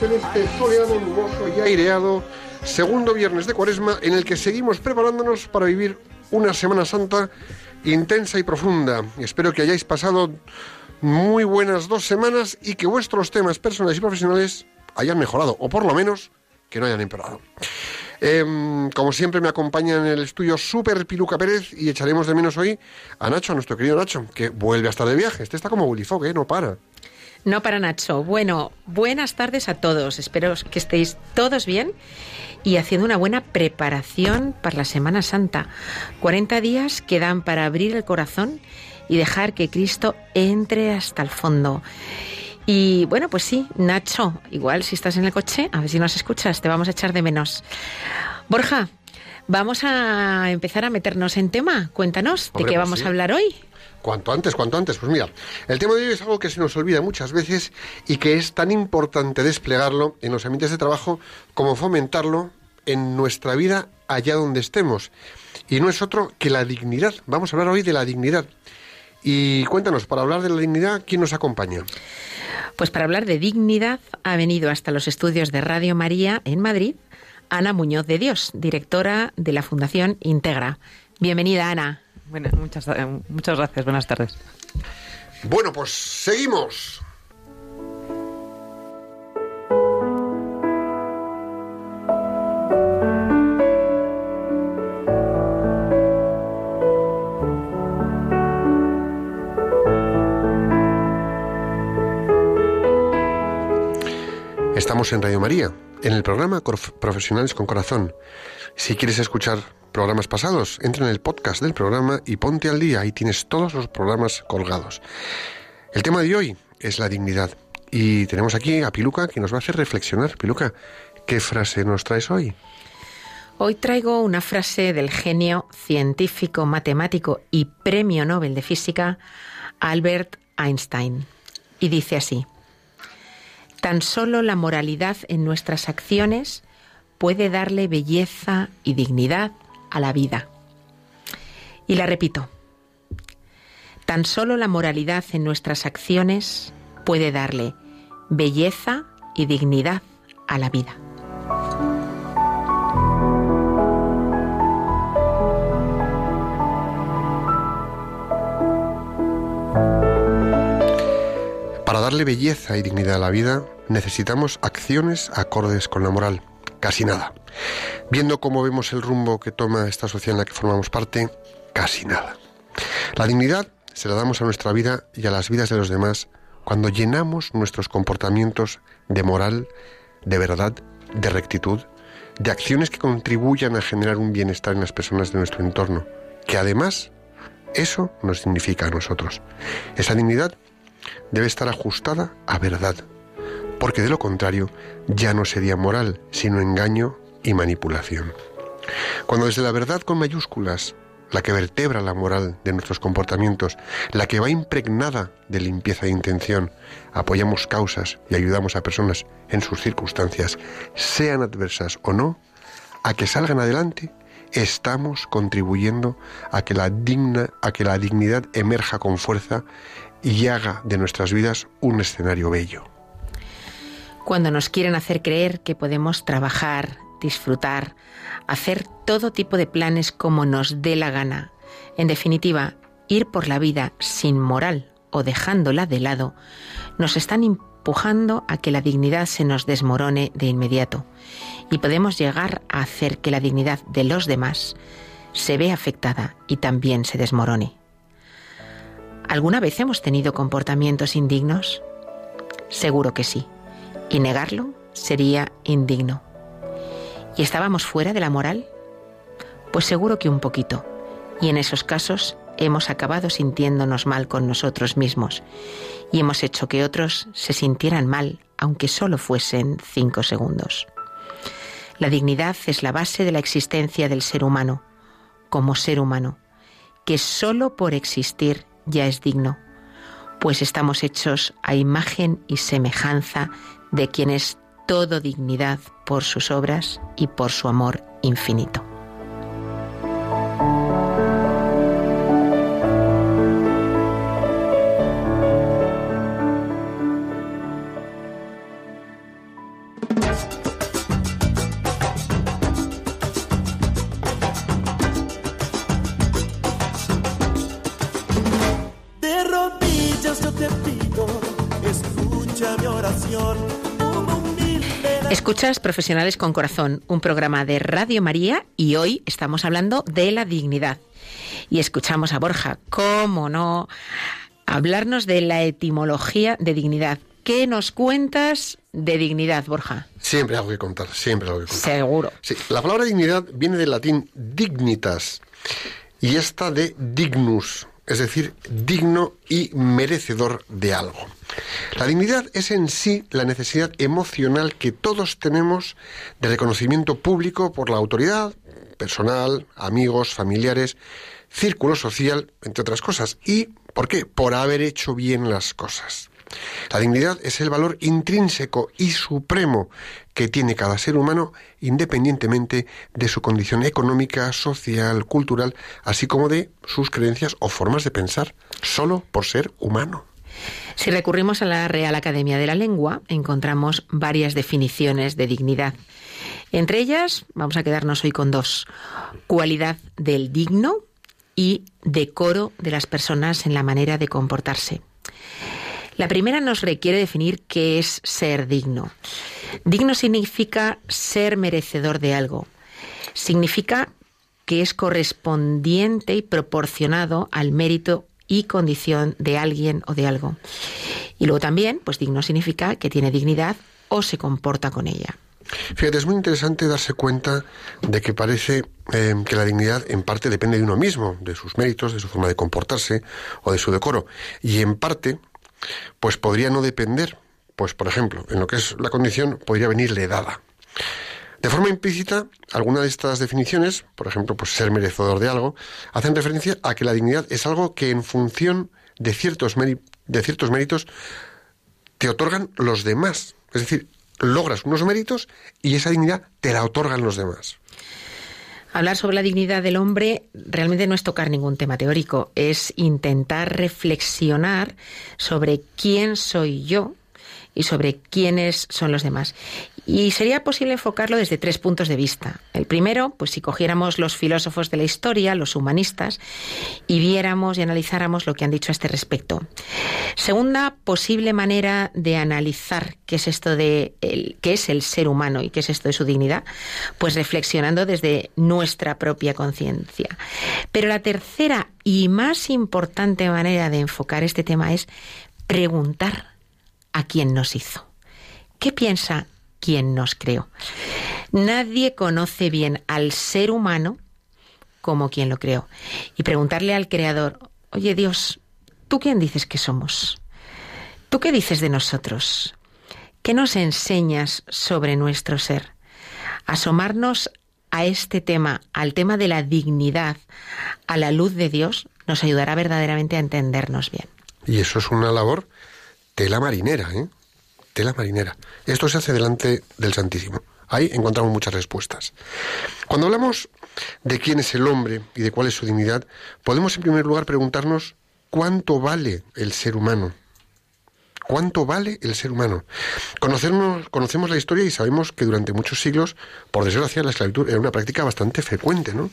Dios en este soleado, nuboso y aireado segundo viernes de cuaresma en el que seguimos preparándonos para vivir una Semana Santa intensa y profunda. Espero que hayáis pasado muy buenas dos semanas y que vuestros temas personales y profesionales hayan mejorado, o por lo menos que no hayan empeorado. Em, como siempre me acompaña en el estudio Super Piluca Pérez y echaremos de menos hoy a Nacho, a nuestro querido Nacho, que vuelve a estar de viaje. Este está como Bulifoque, ¿eh? no para. No para Nacho. Bueno, buenas tardes a todos. Espero que estéis todos bien y haciendo una buena preparación para la Semana Santa. 40 días quedan para abrir el corazón y dejar que Cristo entre hasta el fondo. Y bueno, pues sí, Nacho, igual si estás en el coche, a ver si nos escuchas, te vamos a echar de menos. Borja, vamos a empezar a meternos en tema. Cuéntanos, ¿de qué pues vamos sí. a hablar hoy? Cuanto antes, cuanto antes. Pues mira, el tema de hoy es algo que se nos olvida muchas veces y que es tan importante desplegarlo en los ambientes de trabajo como fomentarlo en nuestra vida allá donde estemos. Y no es otro que la dignidad. Vamos a hablar hoy de la dignidad. Y cuéntanos, para hablar de la dignidad, ¿quién nos acompaña? Pues para hablar de dignidad ha venido hasta los estudios de Radio María en Madrid Ana Muñoz de Dios, directora de la Fundación Integra. Bienvenida, Ana. Bueno, muchas, eh, muchas gracias. Buenas tardes. Bueno, pues seguimos. Estamos en Radio María, en el programa Profesionales con Corazón. Si quieres escuchar programas pasados, entra en el podcast del programa y ponte al día. Ahí tienes todos los programas colgados. El tema de hoy es la dignidad. Y tenemos aquí a Piluca que nos va a hacer reflexionar. Piluca, ¿qué frase nos traes hoy? Hoy traigo una frase del genio científico, matemático y premio Nobel de Física, Albert Einstein. Y dice así, tan solo la moralidad en nuestras acciones puede darle belleza y dignidad a la vida. Y la repito, tan solo la moralidad en nuestras acciones puede darle belleza y dignidad a la vida. Para darle belleza y dignidad a la vida necesitamos acciones acordes con la moral. Casi nada. Viendo cómo vemos el rumbo que toma esta sociedad en la que formamos parte, casi nada. La dignidad se la damos a nuestra vida y a las vidas de los demás cuando llenamos nuestros comportamientos de moral, de verdad, de rectitud, de acciones que contribuyan a generar un bienestar en las personas de nuestro entorno, que además eso nos dignifica a nosotros. Esa dignidad debe estar ajustada a verdad, porque de lo contrario ya no sería moral, sino engaño y manipulación. Cuando desde la verdad con mayúsculas, la que vertebra la moral de nuestros comportamientos, la que va impregnada de limpieza de intención, apoyamos causas y ayudamos a personas en sus circunstancias, sean adversas o no, a que salgan adelante, estamos contribuyendo a que la digna, a que la dignidad emerja con fuerza y haga de nuestras vidas un escenario bello. Cuando nos quieren hacer creer que podemos trabajar, disfrutar, hacer todo tipo de planes como nos dé la gana, en definitiva, ir por la vida sin moral o dejándola de lado, nos están empujando a que la dignidad se nos desmorone de inmediato y podemos llegar a hacer que la dignidad de los demás se vea afectada y también se desmorone. ¿Alguna vez hemos tenido comportamientos indignos? Seguro que sí. Y negarlo sería indigno. ¿Y estábamos fuera de la moral? Pues seguro que un poquito. Y en esos casos hemos acabado sintiéndonos mal con nosotros mismos y hemos hecho que otros se sintieran mal, aunque solo fuesen cinco segundos. La dignidad es la base de la existencia del ser humano, como ser humano, que solo por existir ya es digno, pues estamos hechos a imagen y semejanza de quien es todo dignidad por sus obras y por su amor infinito. Profesionales con Corazón, un programa de Radio María y hoy estamos hablando de la dignidad. Y escuchamos a Borja, cómo no, hablarnos de la etimología de dignidad. ¿Qué nos cuentas de dignidad, Borja? Siempre algo que contar, siempre algo que contar. Seguro. Sí, la palabra dignidad viene del latín dignitas y esta de dignus, es decir, digno y merecedor de algo. La dignidad es en sí la necesidad emocional que todos tenemos de reconocimiento público por la autoridad, personal, amigos, familiares, círculo social, entre otras cosas. ¿Y por qué? Por haber hecho bien las cosas. La dignidad es el valor intrínseco y supremo que tiene cada ser humano independientemente de su condición económica, social, cultural, así como de sus creencias o formas de pensar, solo por ser humano. Si recurrimos a la Real Academia de la Lengua, encontramos varias definiciones de dignidad. Entre ellas, vamos a quedarnos hoy con dos. Cualidad del digno y decoro de las personas en la manera de comportarse. La primera nos requiere definir qué es ser digno. Digno significa ser merecedor de algo. Significa que es correspondiente y proporcionado al mérito y condición de alguien o de algo. Y luego también, pues digno significa que tiene dignidad o se comporta con ella. Fíjate, es muy interesante darse cuenta de que parece eh, que la dignidad en parte depende de uno mismo, de sus méritos, de su forma de comportarse o de su decoro. Y en parte, pues podría no depender. Pues, por ejemplo, en lo que es la condición, podría venirle dada. De forma implícita, alguna de estas definiciones, por ejemplo, pues ser merecedor de algo, hacen referencia a que la dignidad es algo que en función de ciertos, de ciertos méritos te otorgan los demás. Es decir, logras unos méritos y esa dignidad te la otorgan los demás. Hablar sobre la dignidad del hombre realmente no es tocar ningún tema teórico, es intentar reflexionar sobre quién soy yo y sobre quiénes son los demás. Y sería posible enfocarlo desde tres puntos de vista. El primero, pues si cogiéramos los filósofos de la historia, los humanistas, y viéramos y analizáramos lo que han dicho a este respecto. Segunda posible manera de analizar qué es esto de el, qué es el ser humano y qué es esto de su dignidad, pues reflexionando desde nuestra propia conciencia. Pero la tercera y más importante manera de enfocar este tema es preguntar a quién nos hizo. ¿Qué piensa quien nos creó? Nadie conoce bien al ser humano como quien lo creó. Y preguntarle al creador, oye Dios, ¿tú quién dices que somos? ¿Tú qué dices de nosotros? ¿Qué nos enseñas sobre nuestro ser? Asomarnos a este tema, al tema de la dignidad, a la luz de Dios, nos ayudará verdaderamente a entendernos bien. Y eso es una labor tela marinera, ¿eh? Tela marinera. Esto se hace delante del Santísimo. Ahí encontramos muchas respuestas. Cuando hablamos de quién es el hombre y de cuál es su dignidad, podemos en primer lugar preguntarnos cuánto vale el ser humano. ¿Cuánto vale el ser humano? Conocernos, conocemos la historia y sabemos que durante muchos siglos, por desgracia, la esclavitud era una práctica bastante frecuente, ¿no?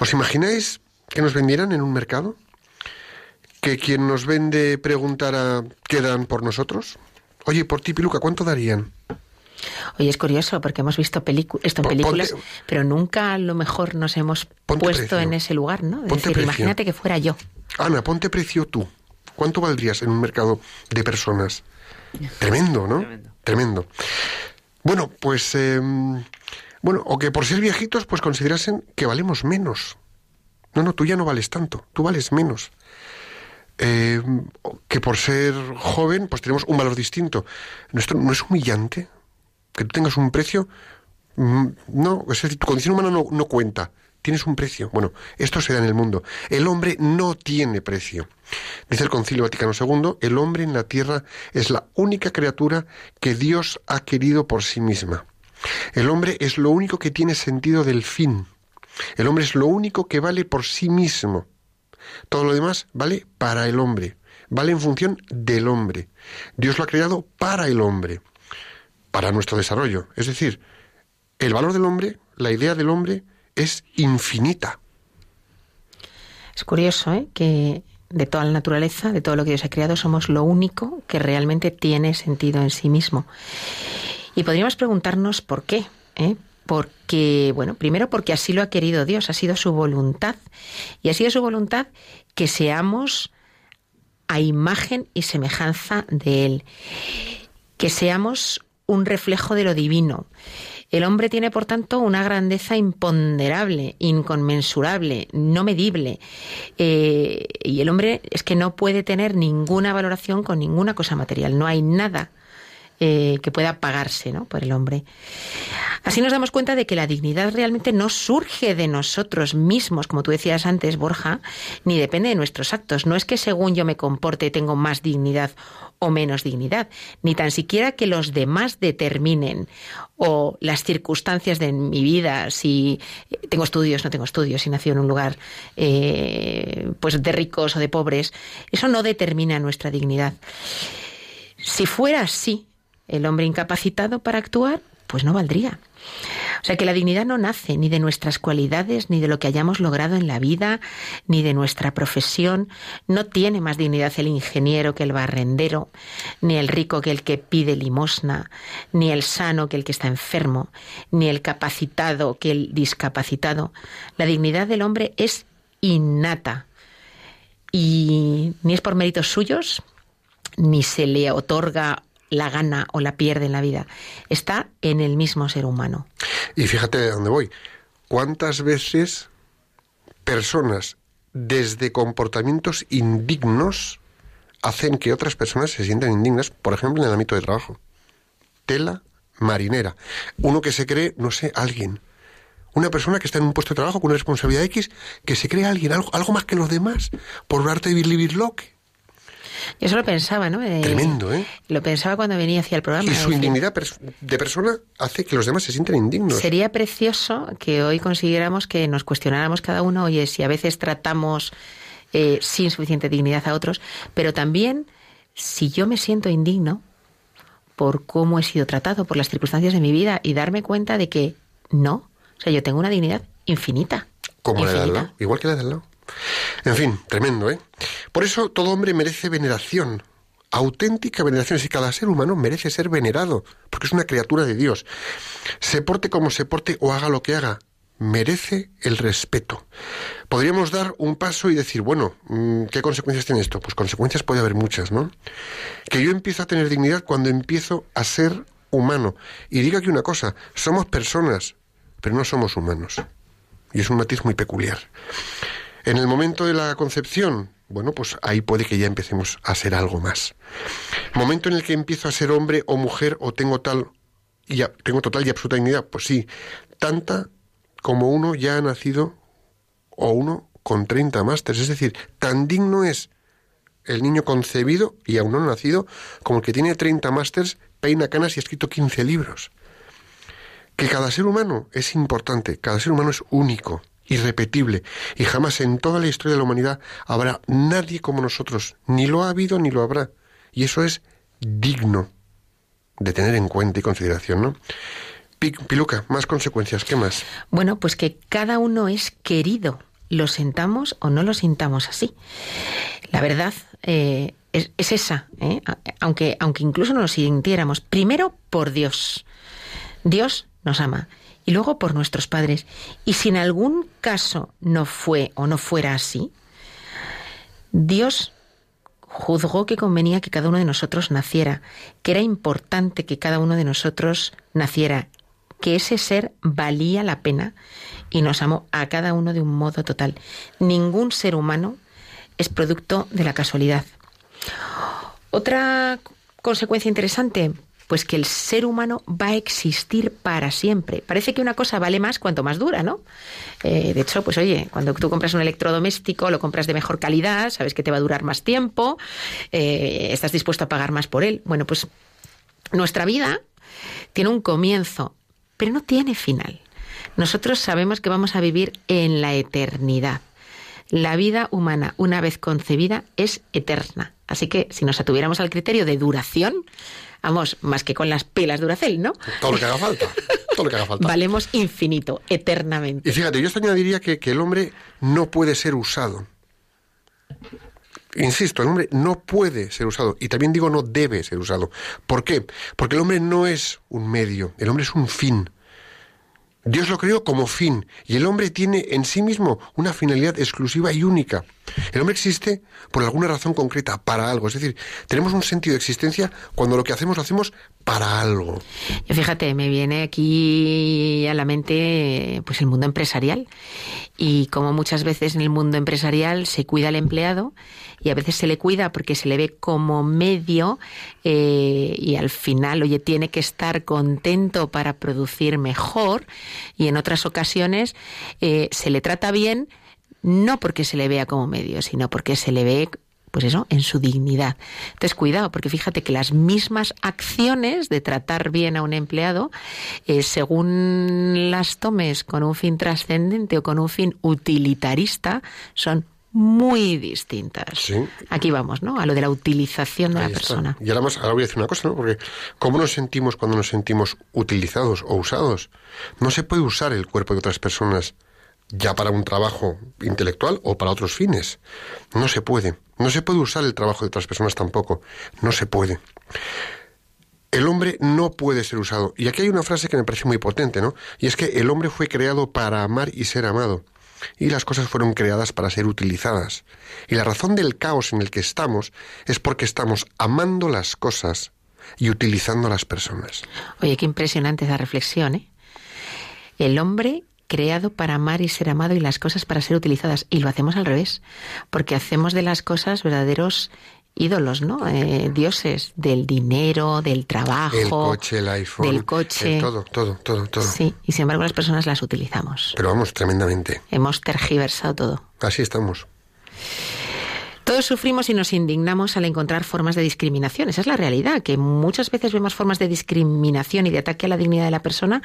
¿Os imagináis que nos vendieran en un mercado? ¿Que quien nos vende preguntara qué dan por nosotros? Oye, por ti, Piluca, ¿cuánto darían? Oye, es curioso porque hemos visto esto en películas, ponte- pero nunca a lo mejor nos hemos puesto precio. en ese lugar, ¿no? De Ponte decir, precio. imagínate que fuera yo. Ana, ponte precio tú. ¿Cuánto valdrías en un mercado de personas? Tremendo, ¿no? Tremendo. Tremendo. Bueno, pues... eh, bueno, o que por ser viejitos, pues considerasen que valemos menos. No, no, tú ya no vales tanto, tú vales menos. Eh, que por ser joven, pues tenemos un valor distinto. ¿Nuestro, ¿No es humillante que tú tengas un precio? Mm, No, es decir, tu condición humana no cuenta. Tienes un precio. Bueno, esto se da en el mundo. El hombre no tiene precio. Dice el Concilio Vaticano II, el hombre en la tierra es la única criatura que Dios ha querido por sí misma. El hombre es lo único que tiene sentido del fin. El hombre es lo único que vale por sí mismo. Todo lo demás vale para el hombre, vale en función del hombre. Dios lo ha creado para el hombre, para nuestro desarrollo. Es decir, el valor del hombre, la idea del hombre es infinita. Es curioso, ¿eh? Que de toda la naturaleza, de todo lo que Dios ha creado, somos lo único que realmente tiene sentido en sí mismo. Y podríamos preguntarnos por qué. ¿eh? Porque, bueno, primero porque así lo ha querido Dios, ha sido su voluntad. Y ha sido su voluntad que seamos a imagen y semejanza de Él. Que seamos un reflejo de lo divino. El hombre tiene, por tanto, una grandeza imponderable, inconmensurable, no medible. Eh, y el hombre es que no puede tener ninguna valoración con ninguna cosa material. No hay nada eh, que pueda pagarse ¿no? por el hombre. Así nos damos cuenta de que la dignidad realmente no surge de nosotros mismos, como tú decías antes, Borja, ni depende de nuestros actos. No es que según yo me comporte tengo más dignidad o menos dignidad, ni tan siquiera que los demás determinen o las circunstancias de mi vida, si tengo estudios, no tengo estudios, si nací en un lugar eh, pues de ricos o de pobres, eso no determina nuestra dignidad. Si fuera así, el hombre incapacitado para actuar, pues no valdría. O sea que la dignidad no nace ni de nuestras cualidades, ni de lo que hayamos logrado en la vida, ni de nuestra profesión. No tiene más dignidad el ingeniero que el barrendero, ni el rico que el que pide limosna, ni el sano que el que está enfermo, ni el capacitado que el discapacitado. La dignidad del hombre es innata y ni es por méritos suyos, ni se le otorga la gana o la pierde en la vida. Está en el mismo ser humano. Y fíjate de dónde voy. ¿Cuántas veces personas desde comportamientos indignos hacen que otras personas se sientan indignas, por ejemplo, en el ámbito de trabajo? Tela marinera. Uno que se cree, no sé, alguien. Una persona que está en un puesto de trabajo con una responsabilidad X, que se cree alguien, algo, más que los demás, por arte de vivir lo que. Yo eso lo pensaba, ¿no? Eh, Tremendo, ¿eh? Lo pensaba cuando venía hacia el programa. Y su indignidad pers- de persona hace que los demás se sientan indignos. Sería precioso que hoy consiguiéramos que nos cuestionáramos cada uno, oye, si a veces tratamos eh, sin suficiente dignidad a otros, pero también si yo me siento indigno por cómo he sido tratado, por las circunstancias de mi vida, y darme cuenta de que no, o sea, yo tengo una dignidad infinita. Como la de al lado, igual que la de al lado. En fin, tremendo, ¿eh? Por eso todo hombre merece veneración, auténtica veneración. Si cada ser humano merece ser venerado, porque es una criatura de Dios. Se porte como se porte o haga lo que haga, merece el respeto. Podríamos dar un paso y decir, bueno, mm, ¿qué consecuencias tiene esto? Pues consecuencias puede haber muchas, ¿no? Que yo empiezo a tener dignidad cuando empiezo a ser humano. Y diga aquí una cosa, somos personas, pero no somos humanos. Y es un matiz muy peculiar. En el momento de la concepción, bueno, pues ahí puede que ya empecemos a ser algo más. Momento en el que empiezo a ser hombre o mujer o tengo tal y ya, tengo total y absoluta dignidad, pues sí, tanta como uno ya ha nacido o uno con 30 másteres, es decir, tan digno es el niño concebido y aún no nacido como el que tiene 30 másteres, peina canas y ha escrito 15 libros. Que cada ser humano es importante, cada ser humano es único irrepetible, y jamás en toda la historia de la humanidad habrá nadie como nosotros, ni lo ha habido ni lo habrá. Y eso es digno de tener en cuenta y consideración, ¿no? Pi- Piluca, más consecuencias, ¿qué más? Bueno, pues que cada uno es querido, lo sentamos o no lo sintamos así. La verdad eh, es, es esa, ¿eh? Aunque, aunque incluso no lo sintiéramos. Primero por Dios. Dios nos ama. Y luego por nuestros padres. Y si en algún caso no fue o no fuera así, Dios juzgó que convenía que cada uno de nosotros naciera, que era importante que cada uno de nosotros naciera, que ese ser valía la pena y nos amó a cada uno de un modo total. Ningún ser humano es producto de la casualidad. Otra consecuencia interesante, pues que el ser humano va a existir para siempre. Parece que una cosa vale más cuanto más dura, ¿no? Eh, de hecho, pues oye, cuando tú compras un electrodoméstico, lo compras de mejor calidad, sabes que te va a durar más tiempo, eh, estás dispuesto a pagar más por él. Bueno, pues nuestra vida tiene un comienzo, pero no tiene final. Nosotros sabemos que vamos a vivir en la eternidad. La vida humana, una vez concebida, es eterna. Así que si nos atuviéramos al criterio de duración, vamos, más que con las pilas de Duracell, ¿no? Todo lo que haga falta. Todo lo que haga falta. Valemos infinito, eternamente. Y fíjate, yo hasta añadiría que, que el hombre no puede ser usado. Insisto, el hombre no puede ser usado. Y también digo no debe ser usado. ¿Por qué? Porque el hombre no es un medio, el hombre es un fin. Dios lo creó como fin y el hombre tiene en sí mismo una finalidad exclusiva y única. El hombre existe por alguna razón concreta, para algo. Es decir, tenemos un sentido de existencia cuando lo que hacemos lo hacemos para algo. Fíjate, me viene aquí a la mente pues el mundo empresarial y como muchas veces en el mundo empresarial se cuida al empleado y a veces se le cuida porque se le ve como medio eh, y al final, oye, tiene que estar contento para producir mejor y en otras ocasiones eh, se le trata bien no porque se le vea como medio, sino porque se le ve pues eso, en su dignidad. Entonces, cuidado, porque fíjate que las mismas acciones de tratar bien a un empleado, eh, según las tomes con un fin trascendente o con un fin utilitarista, son muy distintas. Sí. Aquí vamos, ¿no? A lo de la utilización de Ahí la está. persona. Y ahora, más, ahora voy a decir una cosa, ¿no? Porque ¿cómo nos sentimos cuando nos sentimos utilizados o usados? No se puede usar el cuerpo de otras personas ya para un trabajo intelectual o para otros fines. No se puede. No se puede usar el trabajo de otras personas tampoco. No se puede. El hombre no puede ser usado. Y aquí hay una frase que me parece muy potente, ¿no? Y es que el hombre fue creado para amar y ser amado. Y las cosas fueron creadas para ser utilizadas. Y la razón del caos en el que estamos es porque estamos amando las cosas y utilizando a las personas. Oye, qué impresionante esa reflexión, ¿eh? El hombre creado para amar y ser amado y las cosas para ser utilizadas. Y lo hacemos al revés, porque hacemos de las cosas verdaderos ídolos, ¿no? Eh, dioses del dinero, del trabajo, El coche, el iPhone, del coche. el todo, todo, todo, todo. Sí, y sin embargo las personas las utilizamos. Pero vamos, tremendamente. Hemos tergiversado todo. Así estamos. Todos sufrimos y nos indignamos al encontrar formas de discriminación. Esa es la realidad, que muchas veces vemos formas de discriminación y de ataque a la dignidad de la persona,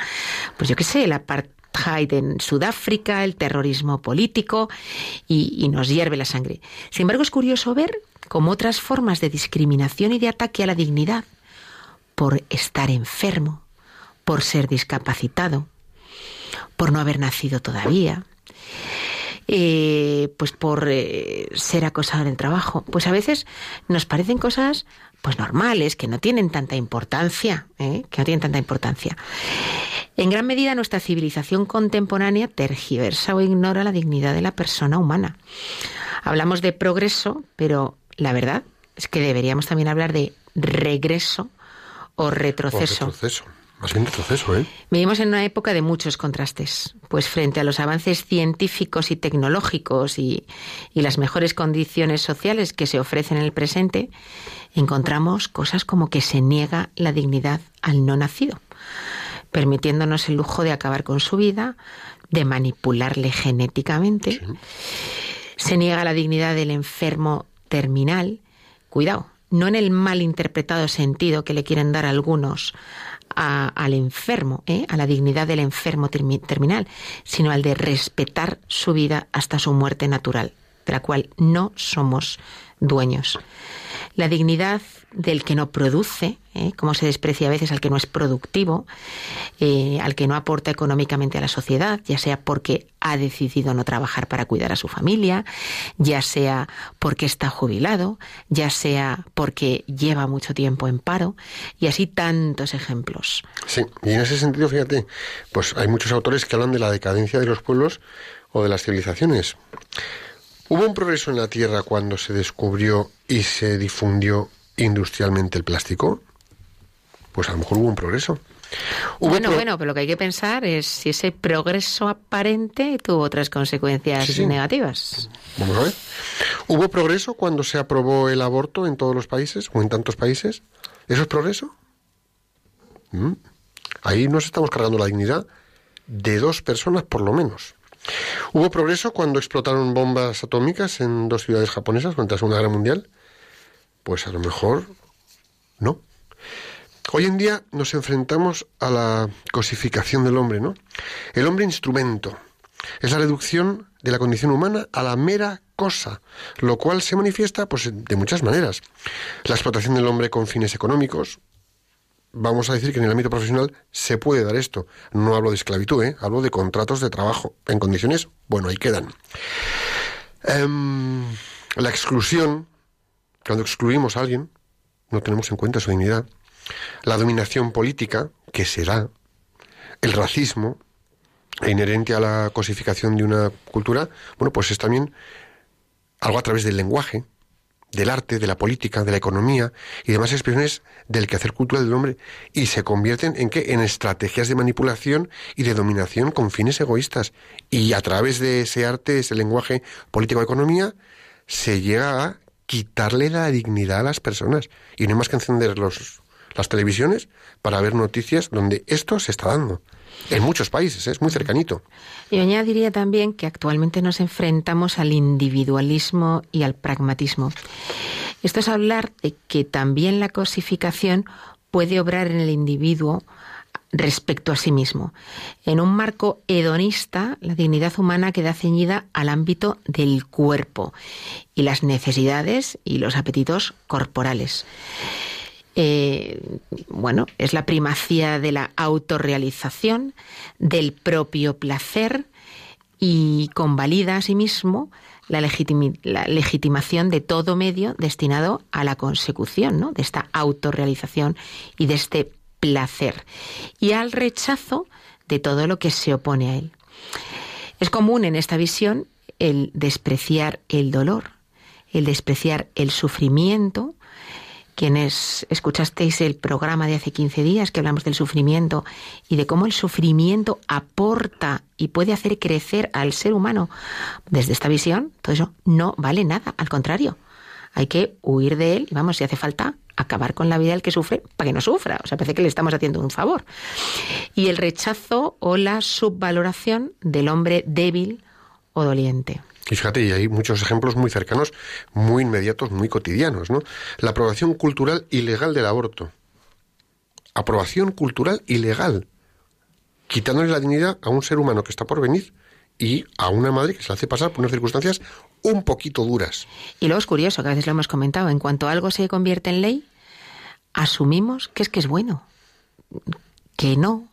pues yo qué sé, el apartheid en Sudáfrica, el terrorismo político, y, y nos hierve la sangre. Sin embargo, es curioso ver cómo otras formas de discriminación y de ataque a la dignidad, por estar enfermo, por ser discapacitado, por no haber nacido todavía, eh, pues por eh, ser acosado en el trabajo. Pues a veces nos parecen cosas pues normales, que no tienen tanta importancia, ¿eh? que no tienen tanta importancia. En gran medida nuestra civilización contemporánea tergiversa o ignora la dignidad de la persona humana. Hablamos de progreso, pero la verdad es que deberíamos también hablar de regreso o O retroceso. Más bien retroceso, ¿eh? Vivimos en una época de muchos contrastes, pues frente a los avances científicos y tecnológicos y, y, las mejores condiciones sociales que se ofrecen en el presente, encontramos cosas como que se niega la dignidad al no nacido, permitiéndonos el lujo de acabar con su vida, de manipularle genéticamente. Sí. Se niega la dignidad del enfermo terminal. Cuidado, no en el mal interpretado sentido que le quieren dar algunos a- al enfermo, ¿eh? a la dignidad del enfermo termi- terminal, sino al de respetar su vida hasta su muerte natural, de la cual no somos dueños. La dignidad del que no produce, ¿eh? como se desprecia a veces al que no es productivo, eh, al que no aporta económicamente a la sociedad, ya sea porque ha decidido no trabajar para cuidar a su familia, ya sea porque está jubilado, ya sea porque lleva mucho tiempo en paro, y así tantos ejemplos. Sí, y en ese sentido, fíjate, pues hay muchos autores que hablan de la decadencia de los pueblos o de las civilizaciones. ¿Hubo un progreso en la Tierra cuando se descubrió y se difundió industrialmente el plástico? Pues a lo mejor hubo un progreso. Hubo Bueno, pro- bueno, pero lo que hay que pensar es si ese progreso aparente tuvo otras consecuencias Sí, sí. negativas. Vamos a ver. ¿Hubo progreso cuando se aprobó el aborto en todos los países o en tantos países? ¿Eso es progreso? Mm. Ahí nos estamos cargando la dignidad de dos personas por lo menos. ¿Hubo progreso cuando explotaron bombas atómicas en dos ciudades japonesas durante la Segunda Guerra Mundial? Pues a lo mejor no. Hoy en día nos enfrentamos a la cosificación del hombre, ¿no? El hombre instrumento. Es la reducción de la condición humana a la mera cosa, lo cual se manifiesta pues, de muchas maneras. La explotación del hombre con fines económicos. Vamos a decir que en el ámbito profesional se puede dar esto. No hablo de esclavitud, ¿eh? hablo de contratos de trabajo en condiciones, bueno, ahí quedan. Em, la exclusión, cuando excluimos a alguien, no tenemos en cuenta su dignidad. La dominación política, que será. El racismo, inherente a la cosificación de una cultura, bueno, pues es también algo a través del lenguaje, del arte, de la política, de la economía y demás expresiones del quehacer cultural del hombre y se convierten en qué? En estrategias de manipulación y de dominación con fines egoístas. Y a través de ese arte, ese lenguaje político economía, se llega a quitarle la dignidad a las personas. Y no hay más que encender los, las televisiones para ver noticias donde esto se está dando. En muchos países, ¿eh? es muy cercanito. Yo añadiría también que actualmente nos enfrentamos al individualismo y al pragmatismo. Esto es hablar de que también la cosificación puede obrar en el individuo respecto a sí mismo. En un marco hedonista, la dignidad humana queda ceñida al ámbito del cuerpo y las necesidades y los apetitos corporales. Eh, bueno, es la primacía de la autorrealización, del propio placer y convalida asimismo la, la legitimación de todo medio destinado a la consecución ¿no? de esta autorrealización y de este placer y al rechazo de todo lo que se opone a él. Es común en esta visión el despreciar el dolor, el despreciar el sufrimiento, quienes escuchasteis el programa de hace 15 días que hablamos del sufrimiento y de cómo el sufrimiento aporta y puede hacer crecer al ser humano, desde esta visión, todo eso no vale nada, al contrario, hay que huir de él y vamos, si hace falta, acabar con la vida del que sufre para que no sufra. O sea, parece que le estamos haciendo un favor. Y el rechazo o la subvaloración del hombre débil o doliente. Y fíjate, y hay muchos ejemplos muy cercanos, muy inmediatos, muy cotidianos, ¿no? La aprobación cultural ilegal del aborto. Aprobación cultural ilegal. Quitándole la dignidad a un ser humano que está por venir y a una madre que se la hace pasar por unas circunstancias un poquito duras. Y luego es curioso, que a veces lo hemos comentado, en cuanto algo se convierte en ley, asumimos que es que es bueno, que no,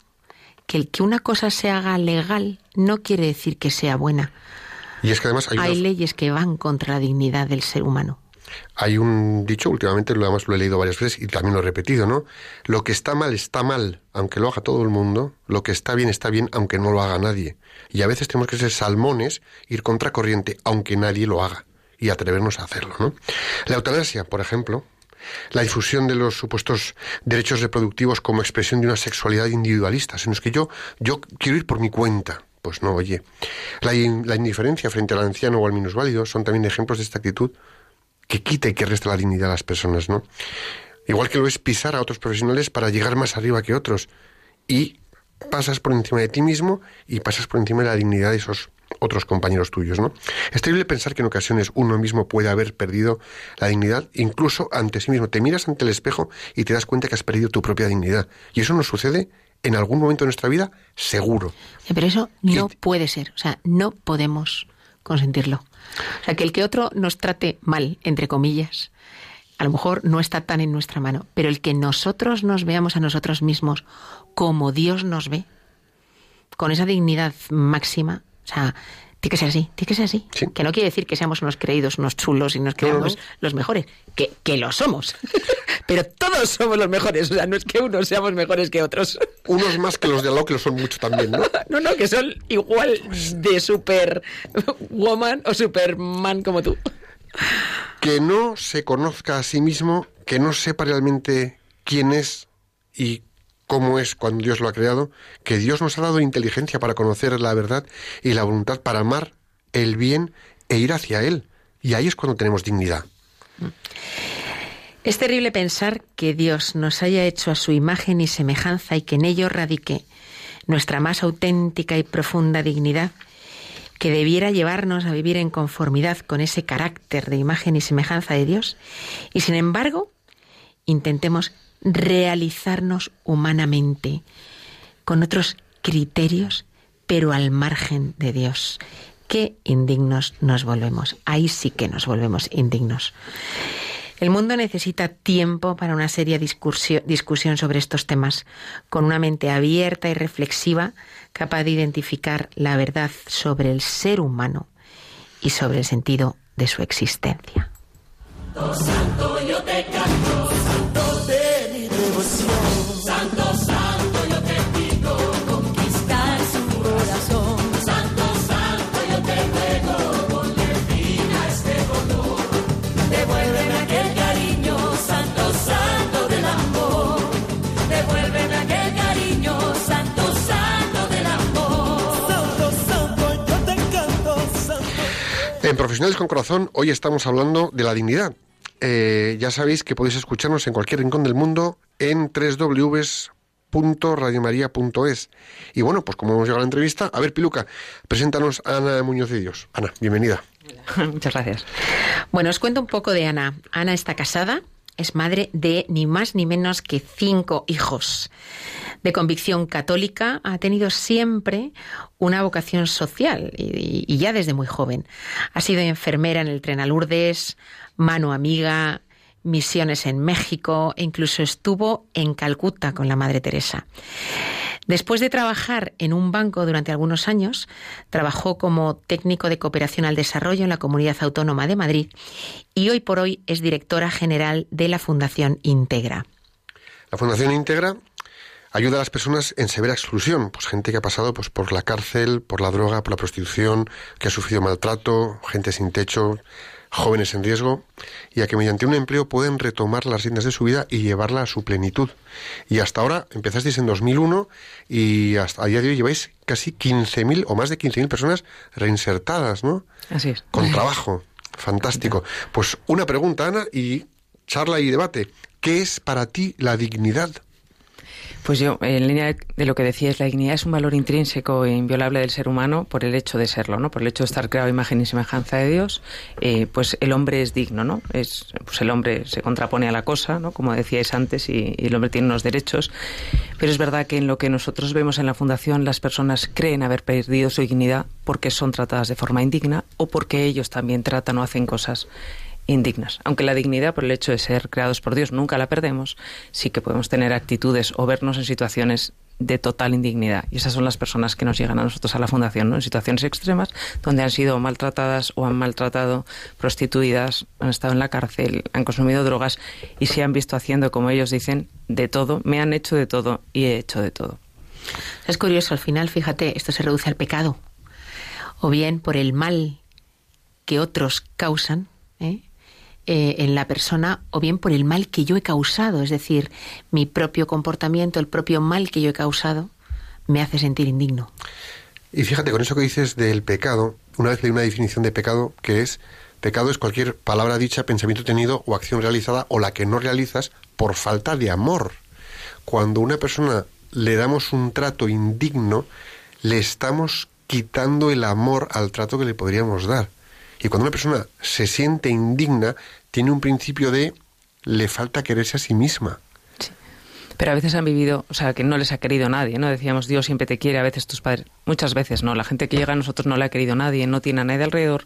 que el que una cosa se haga legal no quiere decir que sea buena. Y es que además hay, Hay una- leyes que van contra la dignidad del ser humano. hay un dicho, últimamente lo, además lo he leído varias veces y también lo he repetido, ¿no? Lo que está mal está mal, aunque lo haga todo el mundo. Lo que está bien está bien, aunque no lo haga nadie. Y a veces tenemos que ser salmones, ir contracorriente, aunque nadie lo haga. Y atrevernos a hacerlo, ¿no? La eutanasia, por ejemplo, la difusión de los supuestos derechos reproductivos como expresión de una sexualidad individualista, en los que yo, yo quiero ir por mi cuenta. Pues no, oye. La, in- la indiferencia frente al anciano o al minusválido son también ejemplos de esta actitud que quita y que resta la dignidad a las personas, ¿no? Igual que lo es pisar a otros profesionales para llegar más arriba que otros. Y pasas por encima de ti mismo y pasas por encima de la dignidad de esos otros compañeros tuyos, ¿no? Es terrible pensar que en ocasiones uno mismo puede haber perdido la dignidad, incluso ante sí mismo. Te miras ante el espejo y te das cuenta que has perdido tu propia dignidad. Y eso nos sucede en algún momento de nuestra vida, seguro. Sí, Pero eso no Y- puede ser, o sea, no podemos consentirlo. O sea, que el que otro nos trate mal, entre comillas, a lo mejor no está tan en nuestra mano, pero el que nosotros nos veamos a nosotros mismos como Dios nos ve, con esa dignidad máxima, o sea, tiene que ser así, tiene que ser así. Sí. Que no quiere decir que seamos unos creídos, unos chulos y nos No, no, creamos no. los mejores, que, que lo somos. pero todos somos los mejores, o sea, no es que unos seamos mejores que otros. Unos más que los de al lado, que lo son mucho también, ¿no? No, no, que son igual de super woman o superman como tú. que no se conozca a sí mismo, que no sepa realmente quién es y cómo es cuando Dios lo ha creado, que Dios nos ha dado inteligencia para conocer la verdad y la voluntad para amar el bien e ir hacia Él. Y ahí es cuando tenemos dignidad. Es terrible pensar que Dios nos haya hecho a su imagen y semejanza y que en ello radique nuestra más auténtica y profunda dignidad, que debiera llevarnos a vivir en conformidad con ese carácter de imagen y semejanza de Dios, y sin embargo intentemos realizarnos humanamente con otros criterios, pero al margen de Dios. Qué indignos nos volvemos. Ahí sí que nos volvemos indignos. El mundo necesita tiempo para una seria discusión sobre estos temas, con una mente abierta y reflexiva, capaz de identificar la verdad sobre el ser humano y sobre el sentido de su existencia. conquistar En Profesionales con Corazón, hoy estamos hablando de la dignidad. Eh, ya sabéis que podéis escucharnos en cualquier rincón del mundo en www.radiomaria.es. Y bueno, pues como hemos llegado a la entrevista, a ver, Piluca, preséntanos a Ana Muñoz de Dios. Ana, bienvenida. Muchas gracias. Bueno, os cuento un poco de Ana. Ana está casada, es madre de ni más ni menos que cinco hijos. De convicción católica, ha tenido siempre una vocación social y, ya desde muy joven. Ha sido enfermera en el tren mano amiga, misiones en México e incluso estuvo en Calcuta con la Madre Teresa. Después de trabajar en un banco durante algunos años, trabajó como técnico de cooperación al desarrollo en la Comunidad Autónoma de Madrid y hoy por hoy es directora general de la Fundación Integra. La Fundación Integra ayuda a las personas en severa exclusión, pues gente que ha pasado pues por la cárcel, por la droga, por la prostitución, que ha sufrido maltrato, gente sin techo, jóvenes en riesgo, y a que mediante un empleo pueden retomar las riendas de su vida y llevarla a su plenitud. Y hasta ahora empezasteis en 2001 y hasta a día de hoy lleváis casi 15.000 o más de 15.000 personas reinsertadas, ¿no? Así es. Con trabajo. Fantástico. Pues una pregunta, Ana, y charla y debate. ¿Qué es para ti la dignidad? Pues yo, en línea de lo que decías, la dignidad es un valor intrínseco e inviolable del ser humano por el hecho de serlo, ¿no? Por el hecho de estar creado imagen y semejanza de Dios, eh, pues el hombre es digno, ¿no? Es, pues el hombre se contrapone a la cosa, ¿no? Como decíais antes, y, y el hombre tiene unos derechos. Pero es verdad que en lo que nosotros vemos en la Fundación, las personas creen haber perdido su dignidad porque son tratadas de forma indigna o porque ellos también tratan o hacen cosas indignas. Aunque la dignidad, por el hecho de ser creados por Dios, nunca la perdemos, sí que podemos tener actitudes o vernos en situaciones de total indignidad. Y esas son las personas que nos llegan a nosotros a la Fundación, ¿no? En situaciones extremas, donde han sido maltratadas o han maltratado, prostituidas, han estado en la cárcel, han consumido drogas y se han visto haciendo, como ellos dicen, de todo. Me han hecho de todo y he hecho de todo. Es curioso, al final, fíjate, esto se reduce al pecado. O bien por el mal que otros causan ¿eh? Eh, en la persona, o bien por el mal que yo he causado. Es decir, mi propio comportamiento, el propio mal que yo he causado, me hace sentir indigno. Y fíjate, con eso que dices del pecado, una vez leí una definición de pecado que es, pecado es cualquier palabra dicha, pensamiento tenido o acción realizada o la que no realizas por falta de amor. Cuando una persona le damos un trato indigno, le estamos quitando el amor al trato que le podríamos dar. Y cuando una persona se siente indigna, tiene un principio de le falta quererse a sí misma. Pero a veces han vivido, o sea, que no les ha querido nadie, ¿no? Decíamos, Dios siempre te quiere, a veces tus padres, muchas veces no. La gente que llega a nosotros no le ha querido nadie, no tiene a nadie alrededor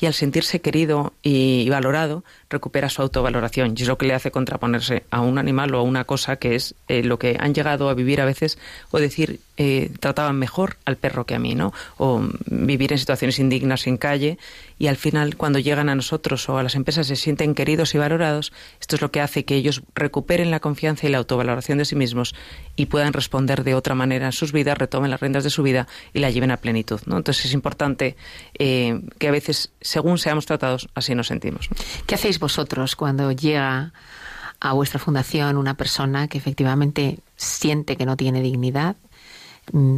y al sentirse querido y valorado, recupera su autovaloración y es lo que le hace contraponerse a un animal o a una cosa que es eh, lo que han llegado a vivir a veces o decir eh, trataban mejor al perro que a mí, ¿no? O vivir en situaciones indignas en calle y al final cuando llegan a nosotros o a las empresas se sienten queridos y valorados, esto es lo que hace que ellos recuperen la confianza y la autovaloración de sí mismos y puedan responder de otra manera en sus vidas, retomen las riendas de su vida y la lleven a plenitud, ¿no? Entonces es importante eh, que a veces según seamos tratados así nos sentimos. ¿Qué hacéis vosotros cuando llega a vuestra fundación una persona que efectivamente siente que no tiene dignidad,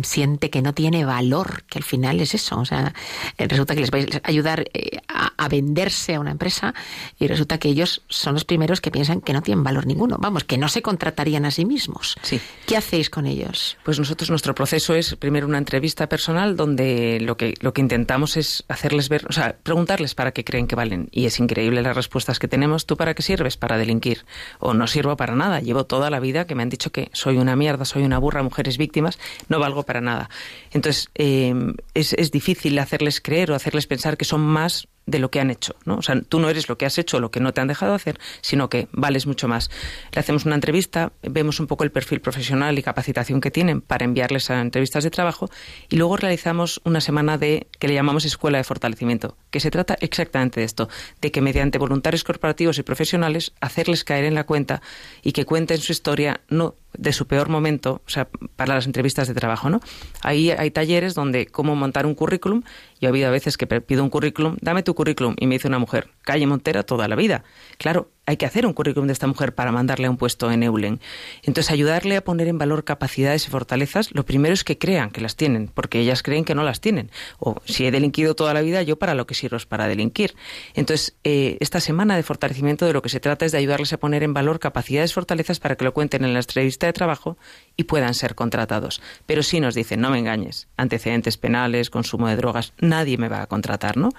siente que no tiene valor, que al final es eso. O sea, eh, resulta que les vais a ayudar eh, a, venderse a una empresa y resulta que ellos son los primeros que piensan que no tienen valor ninguno. Vamos, que no se contratarían a sí mismos. Sí. ¿Qué hacéis con ellos? Pues nosotros, nuestro proceso es primero una entrevista personal donde lo que, lo que intentamos es hacerles ver, o sea, preguntarles para qué creen que valen. Y es increíble las respuestas que tenemos. ¿Tú para qué sirves? Para delinquir. O no sirvo para nada. Llevo toda la vida que me han dicho que soy una mierda, soy una burra, mujeres víctimas. No valgo para nada. Entonces, eh, es, es difícil hacerles creer o hacerles pensar que son más de lo que han hecho, ¿no? O sea, tú no eres lo que has hecho o lo que no te han dejado hacer, sino que vales mucho más. Le hacemos una entrevista, vemos un poco el perfil profesional y capacitación que tienen para enviarles a entrevistas de trabajo y luego realizamos una semana de que le llamamos escuela de fortalecimiento, que se trata exactamente de esto, de que mediante voluntarios corporativos y profesionales hacerles caer en la cuenta y que cuenten su historia no de su peor momento, o sea, para las entrevistas de trabajo, ¿no? Ahí hay talleres donde cómo montar un currículum. Yo he habido a veces que pido un currículum, dame tu currículum, y me dice una mujer, calle Montera toda la vida. Claro, hay que hacer un currículum de esta mujer para mandarle a un puesto en Eulen. Entonces, ayudarle a poner en valor capacidades y fortalezas, lo primero es que crean que las tienen, porque ellas creen que no las tienen. O si he delinquido toda la vida, yo para lo que sirvo es para delinquir. Entonces, eh, esta semana de fortalecimiento de lo que se trata es de ayudarles a poner en valor capacidades y fortalezas para que lo cuenten en la entrevista de trabajo y puedan ser contratados. Pero sí nos dicen, no me engañes, antecedentes penales, consumo de drogas, nadie me va a contratar, ¿no?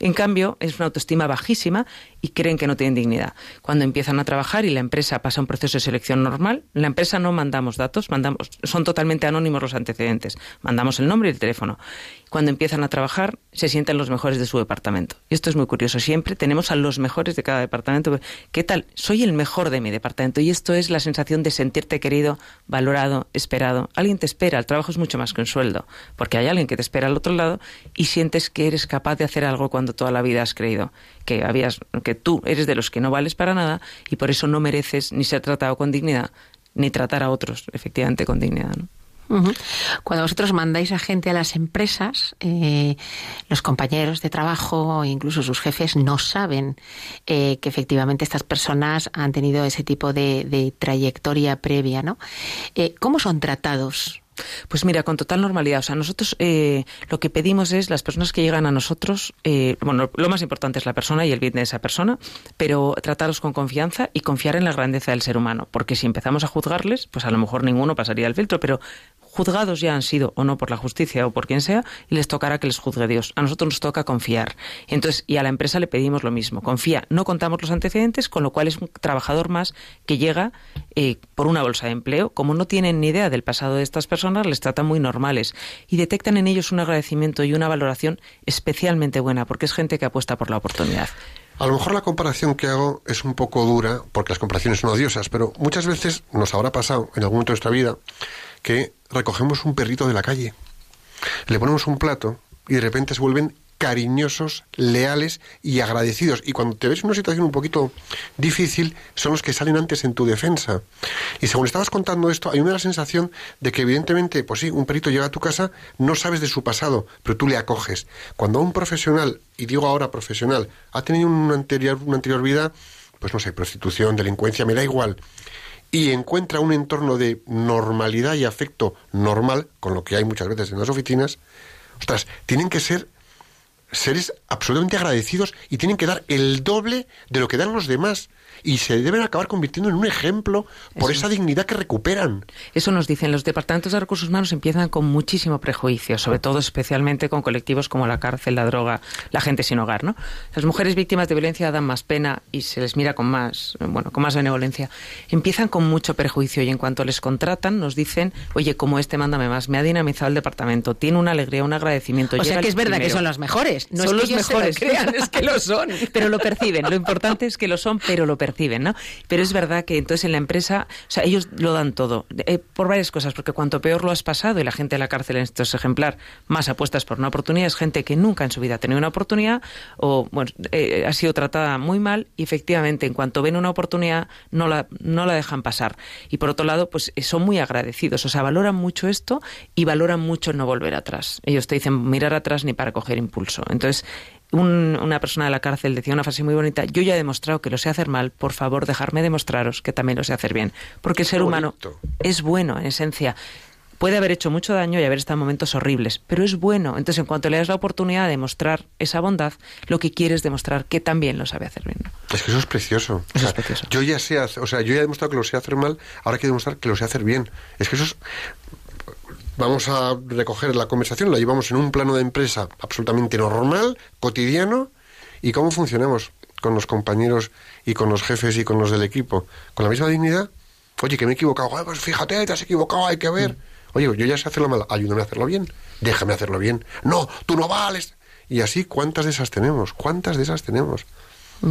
En cambio, es una autoestima bajísima y creen que no tienen dignidad. Cuando empiezan a trabajar y la empresa pasa un proceso de selección normal, la empresa no mandamos datos, mandamos, son totalmente anónimos los antecedentes. Mandamos el nombre y el teléfono cuando empiezan a trabajar, se sienten los mejores de su departamento. Y esto es muy curioso. Siempre tenemos a los mejores de cada departamento. ¿Qué tal? Soy el mejor de mi departamento. Y esto es la sensación de sentirte querido, valorado, esperado. Alguien te espera. El trabajo es mucho más que un sueldo. Porque hay alguien que te espera al otro lado y sientes que eres capaz de hacer algo cuando toda la vida has creído que habías, que tú eres de los que no vales para nada y por eso no mereces ni ser tratado con dignidad, ni tratar a otros efectivamente con dignidad. Cuando vosotros mandáis a gente a las empresas, eh, los compañeros de trabajo, incluso sus jefes, no saben eh, que efectivamente estas personas han tenido ese tipo de, trayectoria previa, ¿no? Eh, ¿Cómo son tratados? Pues mira, con total normalidad. O sea, nosotros lo que pedimos es las personas que llegan a nosotros, bueno, lo más importante es la persona y el bien de esa persona, pero tratarlos con confianza y confiar en la grandeza del ser humano. Porque si empezamos a juzgarles, pues a lo mejor ninguno pasaría el filtro, pero juzgados ya han sido o no por la justicia o por quien sea y les tocará que les juzgue Dios. A nosotros nos toca confiar. Entonces, y a la empresa le pedimos lo mismo. Confía. No contamos los antecedentes, con lo cual es un trabajador más que llega eh, por una bolsa de empleo. Como no tienen ni idea del pasado de estas personas, les tratan muy normales y detectan en ellos un agradecimiento y una valoración especialmente buena, porque es gente que apuesta por la oportunidad. A lo mejor la comparación que hago es un poco dura, porque las comparaciones son odiosas, pero muchas veces nos habrá pasado en algún momento de nuestra vida que recogemos un perrito de la calle, le ponemos un plato y de repente se vuelven cariñosos, leales y agradecidos. Y cuando te ves en una situación un poquito difícil, son los que salen antes en tu defensa. Y según estabas contando esto, hay una sensación de que evidentemente, pues sí, un perrito llega a tu casa, no sabes de su pasado, pero tú le acoges. Cuando un profesional, y digo ahora profesional, ha tenido una anterior, una anterior vida, pues no sé, prostitución, delincuencia, me da igual, y encuentra un entorno de normalidad y afecto normal, con lo que hay muchas veces en las oficinas, ostras, tienen que ser seres absolutamente agradecidos y tienen que dar el doble de lo que dan los demás. Y se deben acabar convirtiendo en un ejemplo por esa dignidad que recuperan. Eso nos dicen los departamentos de recursos humanos empiezan con muchísimo prejuicio, sobre todo especialmente con colectivos como la cárcel, la droga, la gente sin hogar, ¿no? Las mujeres víctimas de violencia dan más pena y se les mira con más, bueno, con más benevolencia. Empiezan con mucho prejuicio y en cuanto les contratan nos dicen, "Oye, como este mándame más, me ha dinamizado el departamento, tiene una alegría, un agradecimiento." O sea que es verdad que primero". son los mejores. No son es los que ellos se lo mejores, crean, es que lo son. pero lo perciben. Lo importante es que lo son, pero lo perciben, ¿no? Pero es verdad que entonces en la empresa, ellos lo dan todo, eh, por varias cosas, porque cuanto peor lo has pasado y la gente de la cárcel en esto es ejemplar, más apuestas por una oportunidad, es gente que nunca en su vida ha tenido una oportunidad o, bueno, eh, ha sido tratada muy mal y efectivamente en cuanto ven una oportunidad no la, no la dejan pasar. Y por otro lado, pues eh, son muy agradecidos, o sea, valoran mucho esto y valoran mucho no volver atrás. Ellos te dicen mirar atrás ni para coger impulso. Entonces, un- una persona de la cárcel decía una frase muy bonita, yo ya he demostrado que lo sé hacer mal, por favor, dejarme demostraros que también lo sé hacer bien. Porque el ser humano es bueno, en esencia. Puede haber hecho mucho daño y haber estado en momentos horribles, pero es bueno. Entonces, en cuanto le das la oportunidad de demostrar esa bondad, lo que quiere es demostrar que también lo sabe hacer bien. ¿no? Es que eso es precioso. Eso es precioso. Yo ya sé, o sea, yo ya he demostrado que lo sé hacer mal, ahora hay que demostrar que lo sé hacer bien. Es que eso es vamos a recoger la conversación, la llevamos en un plano de empresa absolutamente normal, cotidiano, y cómo funcionamos con los compañeros y con los jefes y con los del equipo. Con la misma dignidad. Oye, que me he equivocado. "Ah, pues fíjate, te has equivocado, hay que ver. Oye, yo ya sé hacerlo mal, ayúdame a hacerlo bien. Déjame hacerlo bien. No, tú no vales. Y así, ¿cuántas de esas tenemos? ¿Cuántas de esas tenemos?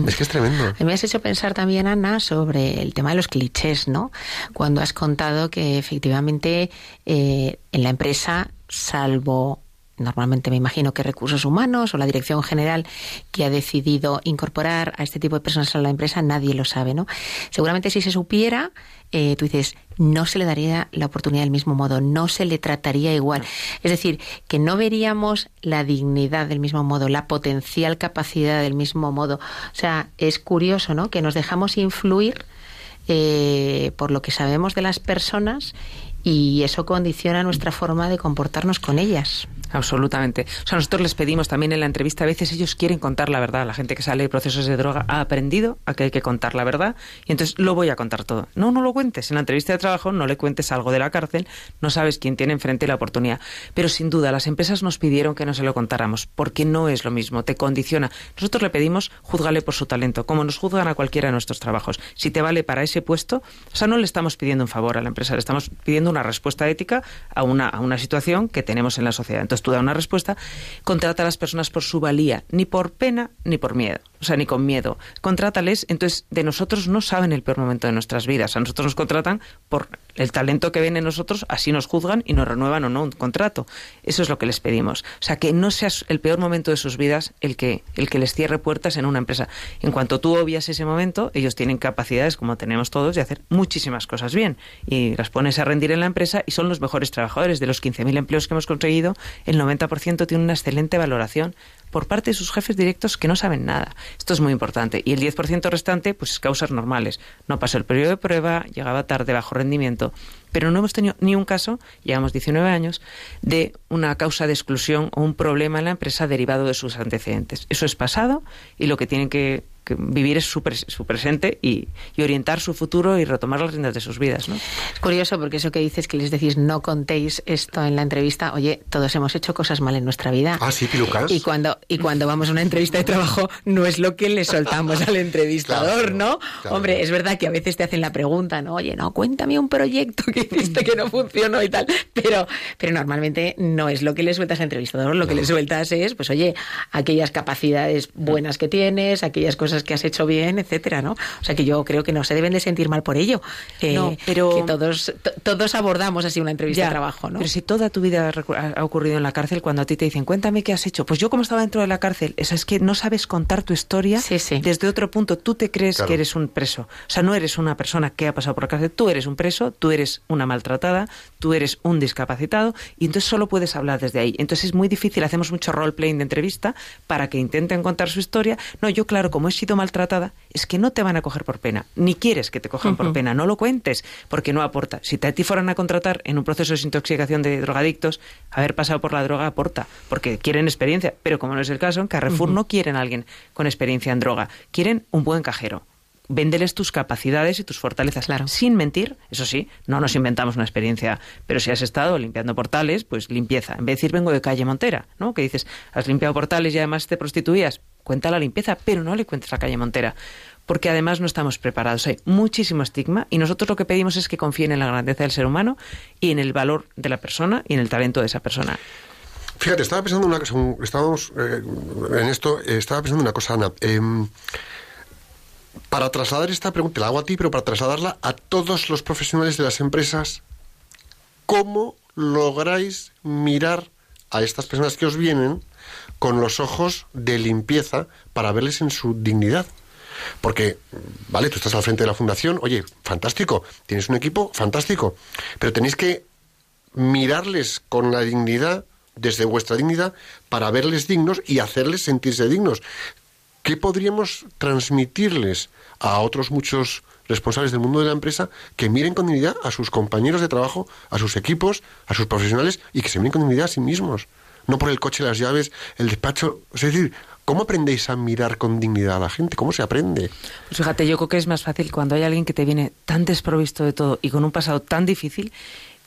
Es que es tremendo. Me has hecho pensar también, Ana, sobre el tema de los clichés, ¿no? Cuando has contado que efectivamente eh, en la empresa, salvo normalmente me imagino que recursos humanos o la dirección general que ha decidido incorporar a este tipo de personas a la empresa, nadie lo sabe, ¿no? Seguramente si se supiera, eh, tú dices, no se le daría la oportunidad del mismo modo, no se le trataría igual. Es decir, que no veríamos la dignidad del mismo modo, la potencial capacidad del mismo modo. O sea, es curioso, ¿no? Que nos dejamos influir eh, por lo que sabemos de las personas y eso condiciona nuestra forma de comportarnos con ellas. Absolutamente. O sea, nosotros les pedimos también en la entrevista, a veces ellos quieren contar la verdad. La gente que sale de procesos de droga ha aprendido a que hay que contar la verdad y entonces lo voy a contar todo. No, no lo cuentes. En la entrevista de trabajo no le cuentes algo de la cárcel, no sabes quién tiene enfrente la oportunidad. Pero sin duda, las empresas nos pidieron que no se lo contáramos porque no es lo mismo, te condiciona. Nosotros le pedimos, juzgale por su talento, como nos juzgan a cualquiera de nuestros trabajos. Si te vale para ese puesto, o sea, no le estamos pidiendo un favor a la empresa, le estamos pidiendo una respuesta ética a una, a una situación que tenemos en la sociedad. Entonces tú da una respuesta, contrata a las personas por su valía, ni por pena ni por miedo, o sea, ni con miedo. Contrátales, entonces de nosotros no saben el peor momento de nuestras vidas. A nosotros nos contratan por el talento que ven en nosotros, así nos juzgan y nos renuevan o no un contrato. Eso es lo que les pedimos. O sea, que no sea el peor momento de sus vidas el que, el que les cierre puertas en una empresa. En cuanto tú obvias ese momento, ellos tienen capacidades, como tenemos todos, de hacer muchísimas cosas bien. Y las pones a rendir en la empresa y son los mejores trabajadores. De los 15.000 empleos que hemos conseguido, el 90% tiene una excelente valoración por parte de sus jefes directos que no saben nada. Esto es muy importante. Y el 10% restante, pues causas normales. No pasó el periodo de prueba, llegaba tarde, bajo rendimiento. Pero no hemos tenido ni un caso, llevamos 19 años, de una causa de exclusión o un problema en la empresa derivado de sus antecedentes. Eso es pasado y lo que tienen que, que vivir es su, pres- su presente y, y orientar su futuro y retomar las riendas de sus vidas. ¿no? Es curioso porque eso que dices que les decís no contéis esto en la entrevista, oye, todos hemos hecho cosas mal en nuestra vida. Ah, sí, pilucas. Y cuando, y cuando vamos a una entrevista de trabajo, no es lo que le soltamos al entrevistador, Claro, ¿no? claro. Hombre, es verdad que a veces te hacen la pregunta, ¿no? Oye, no, cuéntame un proyecto que hiciste que no funcionó y tal. Pero, pero normalmente no es lo que le sueltas al entrevistador, lo que le sueltas es, pues oye, aquellas capacidades buenas que tienes, aquellas cosas que has hecho bien, etcétera, ¿no? O sea que yo creo que no se deben de sentir mal por ello. Que, No, pero- que todos, to- todos abordamos así una entrevista Ya, de trabajo, ¿no? Pero si toda tu vida ha ocurrido en la cárcel, cuando a ti te dicen, cuéntame qué has hecho, pues yo como estaba dentro de la cárcel, eso es que no sabes contar tu historia Sí, sí. desde otro punto. Tú te crees Claro. que eres un preso. O sea, no eres una persona que ha pasado por la cárcel, tú eres un preso, tú eres una maltratada, tú eres un discapacitado y entonces solo puedes hablar desde ahí. Entonces es muy difícil, hacemos mucho role-playing de entrevista para que intenten contar su historia. No, yo claro, como he sido maltratada, es que no te van a coger por pena, ni quieres que te cojan por pena, no lo cuentes, porque no aporta. Si te a ti fueran a contratar en un proceso de desintoxicación de drogadictos, haber pasado por la droga aporta, porque quieren experiencia, pero como no es el caso, en Carrefour no quieren a alguien con experiencia en droga, quieren un buen cajero véndeles tus capacidades y tus fortalezas. Claro. Sin mentir, eso sí, no nos inventamos una experiencia, pero si has estado limpiando portales, pues limpieza. En vez de decir vengo de calle Montera, ¿no? Que dices, has limpiado portales y además te prostituías, cuenta la limpieza, pero no le cuentes la calle Montera. Porque además no estamos preparados. Hay muchísimo estigma y nosotros lo que pedimos es que confíen en la grandeza del ser humano y en el valor de la persona y en el talento de esa persona. Fíjate, estaba pensando una cosa, estábamos eh, en esto, eh, estaba pensando una cosa, Ana. Em, para trasladar esta pregunta, la hago a ti, pero para trasladarla a todos los profesionales de las empresas, ¿cómo lográis mirar a estas personas que os vienen con los ojos de limpieza para verles en su dignidad? Porque, vale, tú estás al frente de la fundación, oye, fantástico, tienes un equipo, fantástico, pero tenéis que mirarles con la dignidad, desde vuestra dignidad, para verles dignos y hacerles sentirse dignos. ¿Qué podríamos transmitirles a otros muchos responsables del mundo de la empresa que miren con dignidad a sus compañeros de trabajo, a sus equipos, a sus profesionales y que se miren con dignidad a sí mismos? No por el coche, las llaves, el despacho. Es decir, ¿cómo aprendéis a mirar con dignidad a la gente? ¿Cómo se aprende? Pues fíjate, yo creo que es más fácil cuando hay alguien que te viene tan desprovisto de todo y con un pasado tan difícil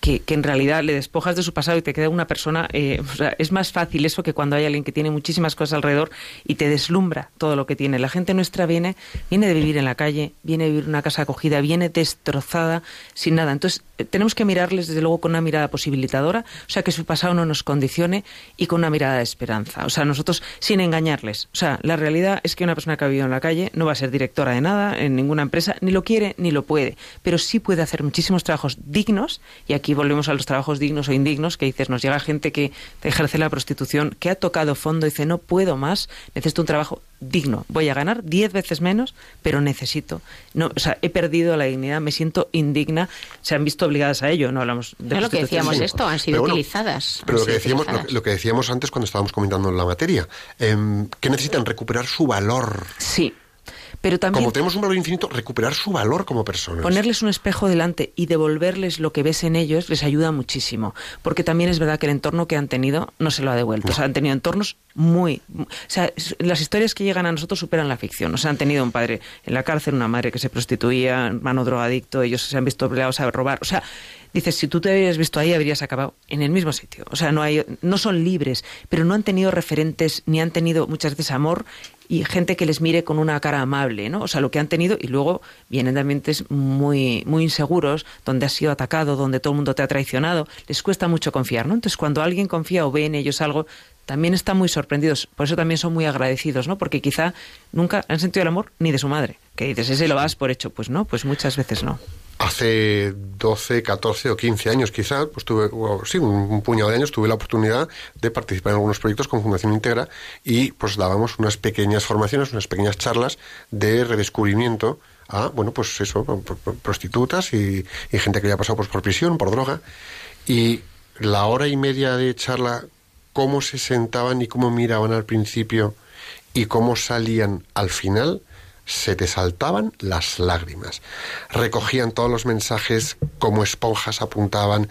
que, en realidad le despojas de su pasado y te queda una persona. eh, o sea, es más fácil eso que cuando hay alguien que tiene muchísimas cosas alrededor y te deslumbra todo lo que tiene. La gente nuestra viene, viene de vivir en la calle, viene de vivir en una casa acogida, viene destrozada, sin nada. Entonces, eh, tenemos que mirarles desde luego con una mirada posibilitadora, o sea, que su pasado no nos condicione y con una mirada de esperanza. O sea, nosotros sin engañarles. O sea, la realidad es que una persona que ha vivido en la calle no va a ser directora de nada en ninguna empresa, ni lo quiere ni lo puede, pero sí puede hacer muchísimos trabajos dignos y aquí volvemos a los trabajos dignos o indignos que dices, nos llega gente que ejerce la prostitución, que ha tocado fondo y dice, no puedo más, necesito un trabajo digno. Voy a ganar diez veces menos, pero necesito. No, o sea, he perdido la dignidad, me siento indigna, se han visto obligadas a ello, no hablamos de Es lo que decíamos sí. esto, han sido Pero bueno, utilizadas. Pero lo que, decíamos, lo que decíamos antes cuando estábamos comentando la materia, em, que necesitan recuperar su valor. Sí, pero también... Como tenemos un valor infinito, recuperar su valor como personas. Ponerles un espejo delante y devolverles lo que ves en ellos les ayuda muchísimo. Porque también es verdad que el entorno que han tenido no se lo ha devuelto. O sea, han tenido entornos muy. O sea, las historias que llegan a nosotros superan la ficción. O sea, han tenido un padre en la cárcel, una madre que se prostituía, hermano drogadicto, ellos se han visto obligados a robar. O sea. Dices, si tú te hubieras visto ahí, habrías acabado en el mismo sitio. O sea, no, hay, no son libres, pero no han tenido referentes, ni han tenido muchas veces amor y gente que les mire con una cara amable, ¿no? O sea, lo que han tenido y luego vienen de ambientes muy, muy inseguros, donde has sido atacado, donde todo el mundo te ha traicionado, les cuesta mucho confiar, ¿no? Entonces, cuando alguien confía o ve en ellos algo, también están muy sorprendidos, por eso también son muy agradecidos, ¿no? Porque quizá nunca han sentido el amor ni de su madre, que dices, ese lo das por hecho, pues no, pues muchas veces no. Hace 12, 14 o 15 años quizás, pues tuve, sí, un, puñado de años, tuve la oportunidad de participar en algunos proyectos con Fundación Integra y pues dábamos unas pequeñas formaciones, unas pequeñas charlas de redescubrimiento a, bueno, pues eso, pro- pro- prostitutas y, y gente que había pasado pues, por prisión, por droga. Y la hora y media de charla, cómo se sentaban y cómo miraban al principio y cómo salían al final, se te saltaban las lágrimas. Recogían todos los mensajes como esponjas, apuntaban,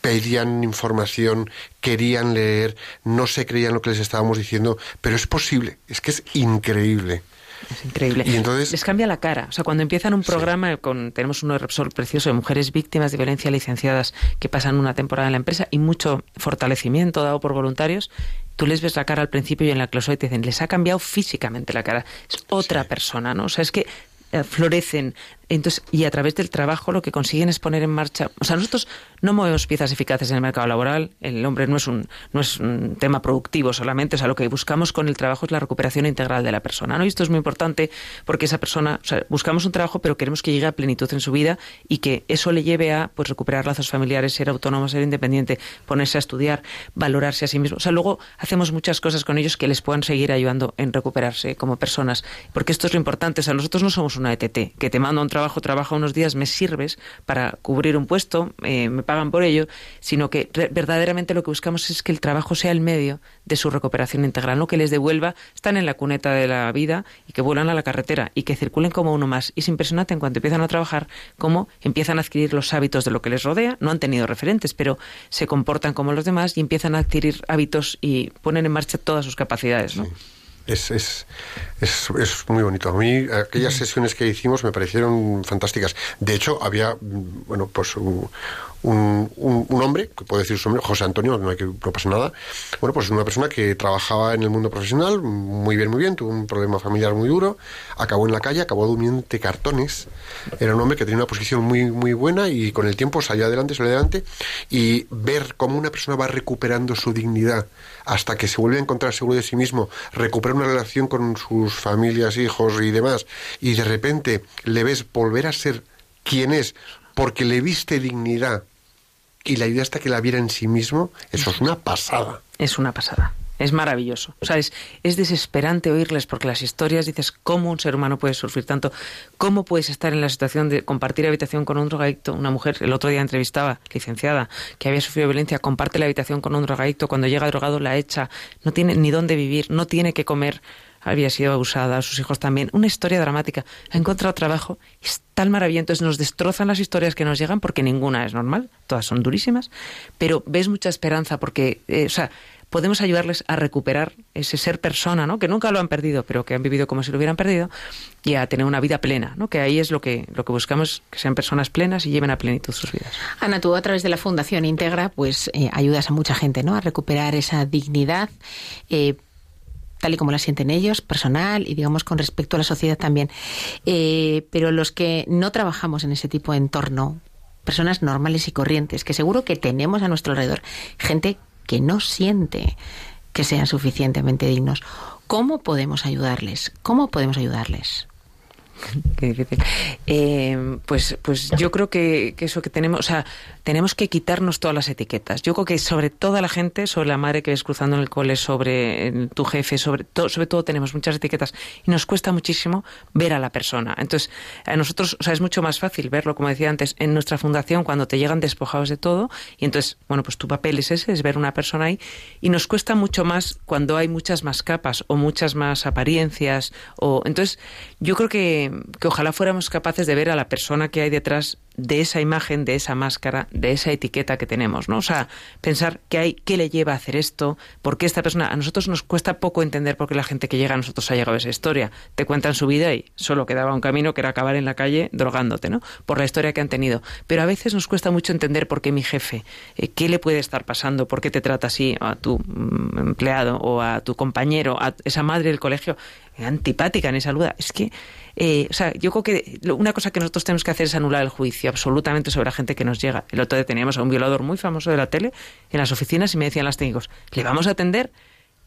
pedían información, querían leer, no se creían lo que les estábamos diciendo, pero es posible, es que es increíble. Es increíble. Y entonces- Les cambia la cara. O sea, cuando empiezan un Sí. programa con. Tenemos un Repsol precioso de mujeres víctimas de violencia licenciadas que pasan una temporada en la empresa y mucho fortalecimiento dado por voluntarios. Tú les ves la cara al principio y en la clausura y te dicen, les ha cambiado físicamente la cara. Es otra persona, ¿no? O sea, es que eh, florecen. Entonces, y a través del trabajo lo que consiguen es poner en marcha. O sea, nosotros no movemos piezas eficaces en el mercado laboral. El hombre no es un, no es un tema productivo solamente. O sea, lo que buscamos con el trabajo es la recuperación integral de la persona. ¿no? Y esto es muy importante porque esa persona, o sea, buscamos un trabajo, pero queremos que llegue a plenitud en su vida y que eso le lleve a pues recuperar lazos familiares, ser autónomo, ser independiente, ponerse a estudiar, valorarse a sí mismo. O sea, luego hacemos muchas cosas con ellos que les puedan seguir ayudando en recuperarse como personas. Porque esto es lo importante. O sea, nosotros no somos una ETT, que te mando a un trabajo, trabaja unos días, me sirves para cubrir un puesto, eh, me pagan por ello, sino que verdaderamente lo que buscamos es que el trabajo sea el medio de su recuperación integral, no que les devuelva, están en la cuneta de la vida y que vuelan a la carretera y que circulen como uno más. Y es impresionante en cuanto empiezan a trabajar cómo empiezan a adquirir los hábitos de lo que les rodea, no han tenido referentes, pero se comportan como los demás y empiezan a adquirir hábitos y ponen en marcha todas sus capacidades, ¿no? Es, es, es, es muy bonito. A mí aquellas sesiones que hicimos me parecieron fantásticas. De hecho, había, mm, bueno, pues un, un, un- hombre, que puedo decir su nombre, José Antonio, no, hay que, no pasa nada. Bueno, pues una persona que trabajaba en el mundo profesional, muy bien, muy bien, tuvo un problema familiar muy duro, acabó en la calle, acabó durmiendo cartones. Era un hombre que tenía una posición muy, muy buena y con el tiempo salió adelante, salió adelante. Y ver cómo una persona va recuperando su dignidad hasta que se vuelve a encontrar seguro de sí mismo, recupera una relación con sus familias, hijos y demás, y de repente le ves volver a ser quien es porque le viste dignidad y la ayuda hasta que la viera en sí mismo, eso es una pasada. Es una pasada. Es maravilloso. O sea, es, es desesperante oírles porque las historias dices cómo un ser humano puede sufrir tanto, cómo puedes estar en la situación de compartir habitación con un drogadicto. Una mujer, el otro día entrevistaba, licenciada, que había sufrido violencia, comparte la habitación con un drogadicto, cuando llega drogado la echa, no tiene ni dónde vivir, no tiene que comer, había sido abusada, sus hijos también. Una historia dramática. Ha encontrado trabajo, es tan maravilloso. Entonces nos destrozan las historias que nos llegan porque ninguna es normal, todas son durísimas, pero ves mucha esperanza porque, eh, o sea, podemos ayudarles a recuperar ese ser persona, ¿no? Que nunca lo han perdido, pero que han vivido como si lo hubieran perdido, y a tener una vida plena, ¿no? Que ahí es lo que, lo que buscamos, que sean personas plenas y lleven a plenitud sus vidas. Ana, tú a través de la Fundación Integra, pues eh, ayudas a mucha gente, ¿no? A recuperar esa dignidad, eh, tal y como la sienten ellos, personal y digamos con respecto a la sociedad también. Eh, pero los que no trabajamos en ese tipo de entorno, personas normales y corrientes, que seguro que tenemos a nuestro alrededor, gente que no siente que sean suficientemente dignos. ¿Cómo podemos ayudarles? ¿Cómo podemos ayudarles? Qué difícil. Eh, pues, pues yo creo que, eso que tenemos, tenemos que quitarnos todas las etiquetas. Yo creo que sobre toda la gente, sobre la madre que ves cruzando en el cole, sobre eh, tu jefe, sobre, to- sobre todo tenemos muchas etiquetas y nos cuesta muchísimo ver a la persona. Entonces, a nosotros, o sea, es mucho más fácil verlo, como decía antes, en nuestra fundación cuando te llegan despojados de todo y entonces, bueno, pues tu papel es ese, es ver una persona ahí y nos cuesta mucho más cuando hay muchas más capas o muchas más apariencias o entonces yo creo que, que ojalá fuéramos capaces de ver a la persona que hay detrás de esa imagen, de esa máscara, de esa etiqueta que tenemos, ¿no? O sea, pensar qué hay, qué le lleva a hacer esto, por qué esta persona, a nosotros nos cuesta poco entender por qué la gente que llega a nosotros ha llegado a esa historia. Te cuentan su vida y solo quedaba un camino que era acabar en la calle drogándote, ¿no? Por la historia que han tenido. Pero a veces nos cuesta mucho entender por qué mi jefe, eh, qué le puede estar pasando, por qué te trata así a tu mm, empleado o a tu compañero, a esa madre del colegio eh, antipática ni saluda. Es que, eh, o sea, yo creo que una cosa que nosotros tenemos que hacer es anular el juicio absolutamente sobre la gente que nos llega. El otro día teníamos a un violador muy famoso de la tele en las oficinas y me decían los técnicos, ¿le vamos a atender?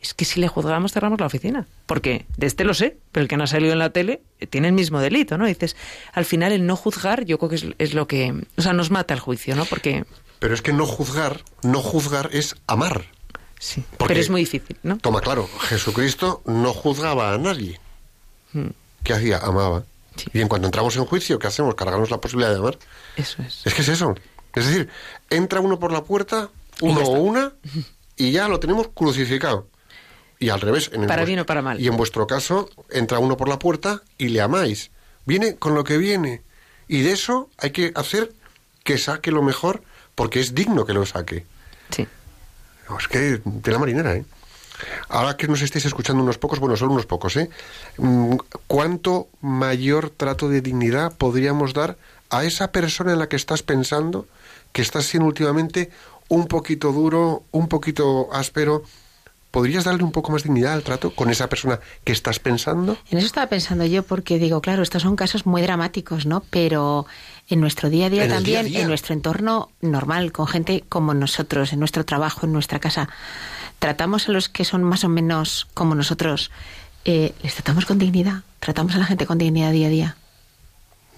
Es que si le juzgamos cerramos la oficina. Porque de este lo sé, pero el que no ha salido en la tele eh, tiene el mismo delito, ¿no? Y dices, al final el no juzgar yo creo que es, es lo que, o sea, nos mata el juicio, ¿no? Porque, Pero es que no juzgar, no juzgar es amar. sí, Porque- pero es muy difícil, ¿no? Toma claro, Jesucristo no juzgaba a nadie. ¿Qué hacía? Amaba. Sí. Y en cuanto entramos en juicio, ¿qué hacemos? Cargarnos la posibilidad de amar. Eso es. Es que es eso. Es decir, entra uno por la puerta, uno o una, y ya lo tenemos crucificado. Y al revés. En el Para bien o para mal. Y en vuestro caso, entra uno por la puerta y le amáis. Viene con lo que viene. Y de eso hay que hacer que saque lo mejor, porque es digno que lo saque. Sí. Es que de la marinera, ¿eh? Ahora que nos estéis escuchando unos pocos, bueno, son unos pocos, ¿eh? Mm, ¿Cuánto mayor trato de dignidad podríamos dar a esa persona en la que estás pensando, que estás siendo últimamente un poquito duro, un poquito áspero? ¿Podrías darle un poco más dignidad al trato con esa persona que estás pensando? En eso estaba pensando yo, porque digo, claro, estos son casos muy dramáticos, ¿no? Pero en nuestro día a día En también, día a día. en nuestro entorno normal, con gente como nosotros, en nuestro trabajo, en nuestra casa, tratamos a los que son más o menos como nosotros, eh, les tratamos con dignidad, tratamos a la gente con dignidad día a día.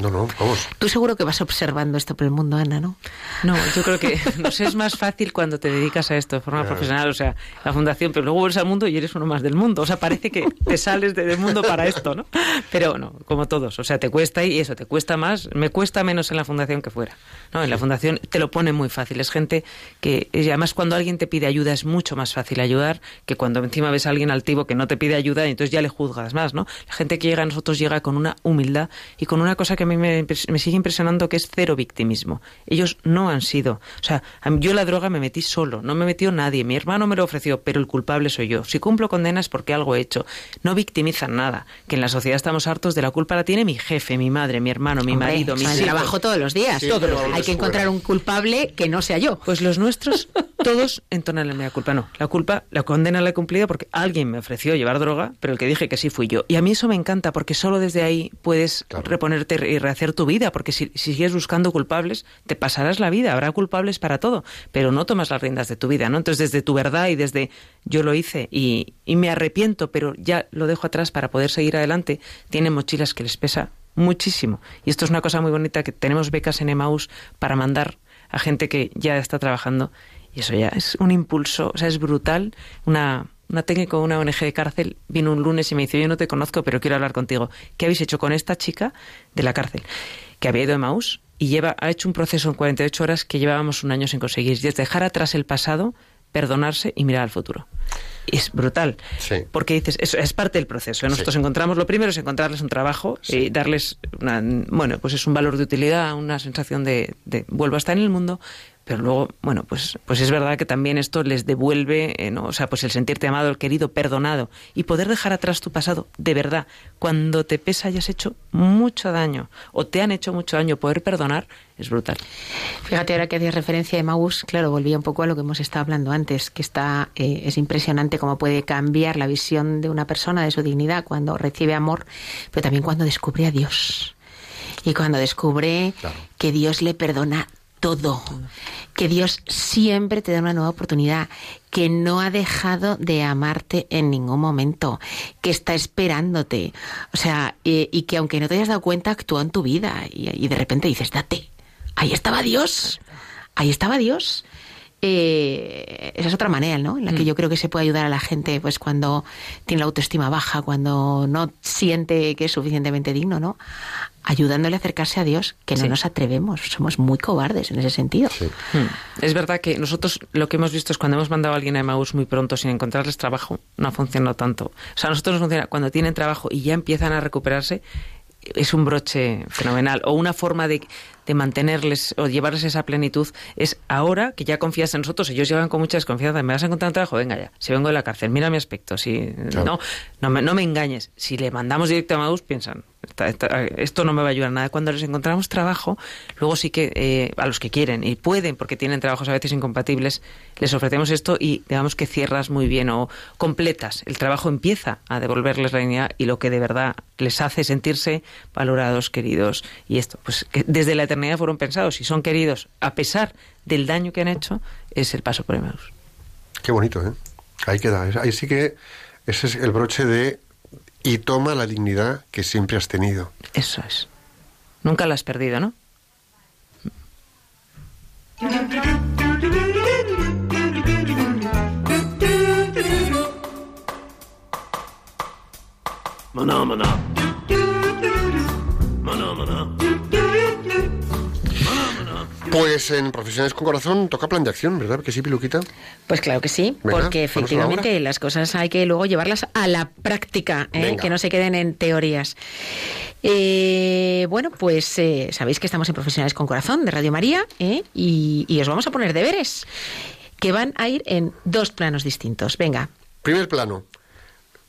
No, no, vamos. Tú seguro que vas observando esto por el mundo, Ana, ¿no? No, yo creo que no sé, es más fácil cuando te dedicas a esto de forma Claro. profesional, o sea, la fundación, pero luego vuelves al mundo y eres uno más del mundo. O sea, parece que te sales de- del mundo para esto, ¿no? Pero no, como todos. O sea, te cuesta y eso, te cuesta más, me cuesta menos en la fundación que fuera. ¿No? En la fundación te lo pone muy fácil. Es gente que, y además cuando alguien te pide ayuda es mucho más fácil ayudar que cuando encima ves a alguien altivo que no te pide ayuda y entonces ya le juzgas más, ¿no? La gente que llega a nosotros llega con una humildad y con una cosa que a mí me, sigue impresionando que es cero victimismo. Ellos no han sido. O sea, mí- yo la droga me metí solo, no me metió nadie. Mi hermano me lo ofreció, pero el culpable soy yo. Si cumplo condena es porque algo he hecho. No victimizan nada. Que en la sociedad estamos hartos de la culpa la tiene mi jefe, mi madre, mi hermano, mi Hombre, marido, hijos. trabajo todos los días. Sí, Todos los Hay días que encontrar un culpable que no sea yo. Pues los nuestros, todos entonan la mea culpa. No, la culpa, la condena la he cumplido porque alguien me ofreció llevar droga, pero el que dije que sí fui yo. Y a mí eso me encanta porque solo desde ahí puedes Claro. reponerte y rehacer tu vida. Porque si, si sigues buscando culpables, te pasarás la vida. Habrá culpables para todo, pero no tomas las riendas de tu vida, ¿no? Entonces, desde tu verdad y desde yo lo hice y, y me arrepiento, pero ya lo dejo atrás para poder seguir adelante, tienen mochilas que les pesa muchísimo. Y esto es una cosa muy bonita que tenemos becas en Emaús para mandar a gente que ya está trabajando y eso ya es un impulso, o sea, es brutal. Una, una técnico de una ONG de cárcel vino un lunes y me dice, yo no te conozco, pero quiero hablar contigo. ¿Qué habéis hecho con esta chica de la cárcel? Que había ido a Emaús y lleva, ha hecho un proceso en 48 horas que llevábamos un año sin conseguir. Y es dejar atrás el pasado, perdonarse y mirar al futuro. Es brutal. Sí. Porque dices, eso es parte del proceso. ¿eh? Nosotros Sí. encontramos, lo primero es encontrarles un trabajo y darles, una, bueno, pues es un valor de utilidad, una sensación de, de vuelvo a estar en el mundo, pero luego, bueno, pues, pues es verdad que también esto les devuelve, eh, ¿no? o sea, pues el sentirte amado, el querido, perdonado y poder dejar atrás tu pasado, de verdad, cuando te pesa y has hecho mucho daño o te han hecho mucho daño, poder perdonar es brutal. Fíjate, ahora que hacías referencia a Maús, claro, volvía un poco a lo que hemos estado hablando antes, que está eh, es impresionante cómo puede cambiar la visión de una persona, de su dignidad, cuando recibe amor, pero también cuando descubre a Dios. Y cuando descubre Claro. que Dios le perdona todo, que Dios siempre te da una nueva oportunidad, que no ha dejado de amarte en ningún momento, que está esperándote, o sea, y que aunque no te hayas dado cuenta, actúa en tu vida. Y, y de repente dices, date, ahí estaba Dios, ahí estaba Dios. Eh, esa es otra manera, ¿no? En la que Mm. yo creo que se puede ayudar a la gente, pues cuando tiene la autoestima baja, cuando no siente que es suficientemente digno, ¿no? Ayudándole a acercarse a Dios, que no Sí. nos atrevemos, somos muy cobardes en ese sentido. Sí. Hmm. Es verdad que nosotros lo que hemos visto es cuando hemos mandado a alguien a Emmaus muy pronto sin encontrarles trabajo, no ha funcionado tanto. O sea, a nosotros nos funciona cuando tienen trabajo y ya empiezan a recuperarse, es un broche fenomenal. O una forma de, de mantenerles o llevarles esa plenitud es ahora que ya confías en nosotros, ellos llegan con mucha desconfianza, me vas a encontrar un trabajo, venga ya, si vengo de la cárcel, mira mi aspecto, si Claro. no, no me, no me engañes. Si le mandamos directo a Maus, piensan, "Esta- esta- esto no me va a ayudar nada. Cuando les encontramos trabajo, luego sí que eh, a los que quieren y pueden, porque tienen trabajos a veces incompatibles, les ofrecemos esto y digamos que cierras muy bien o completas. El trabajo empieza a devolverles la dignidad y lo que de verdad les hace sentirse valorados, queridos y esto, pues que desde la eternidad fueron pensados y son queridos a pesar del daño que han hecho, es el paso por Emmaus. Qué bonito, ¿eh? Ahí queda. Ahí sí que ese es el broche de y toma la dignidad que siempre has tenido. Eso es. Nunca la has perdido, ¿no? Maná, maná. Maná, Pues en Profesionales con Corazón toca plan de acción, ¿verdad? Que sí, Piluquita. Pues claro que sí, Venga, porque ¿vamos a la efectivamente las cosas hay que luego llevarlas a la práctica, ¿eh? Que no se queden en teorías. Eh, bueno, pues eh, sabéis que estamos en Profesionales con Corazón de Radio María ¿eh? y, y os vamos a poner deberes que van a ir en dos planos distintos. Venga, Primer plano,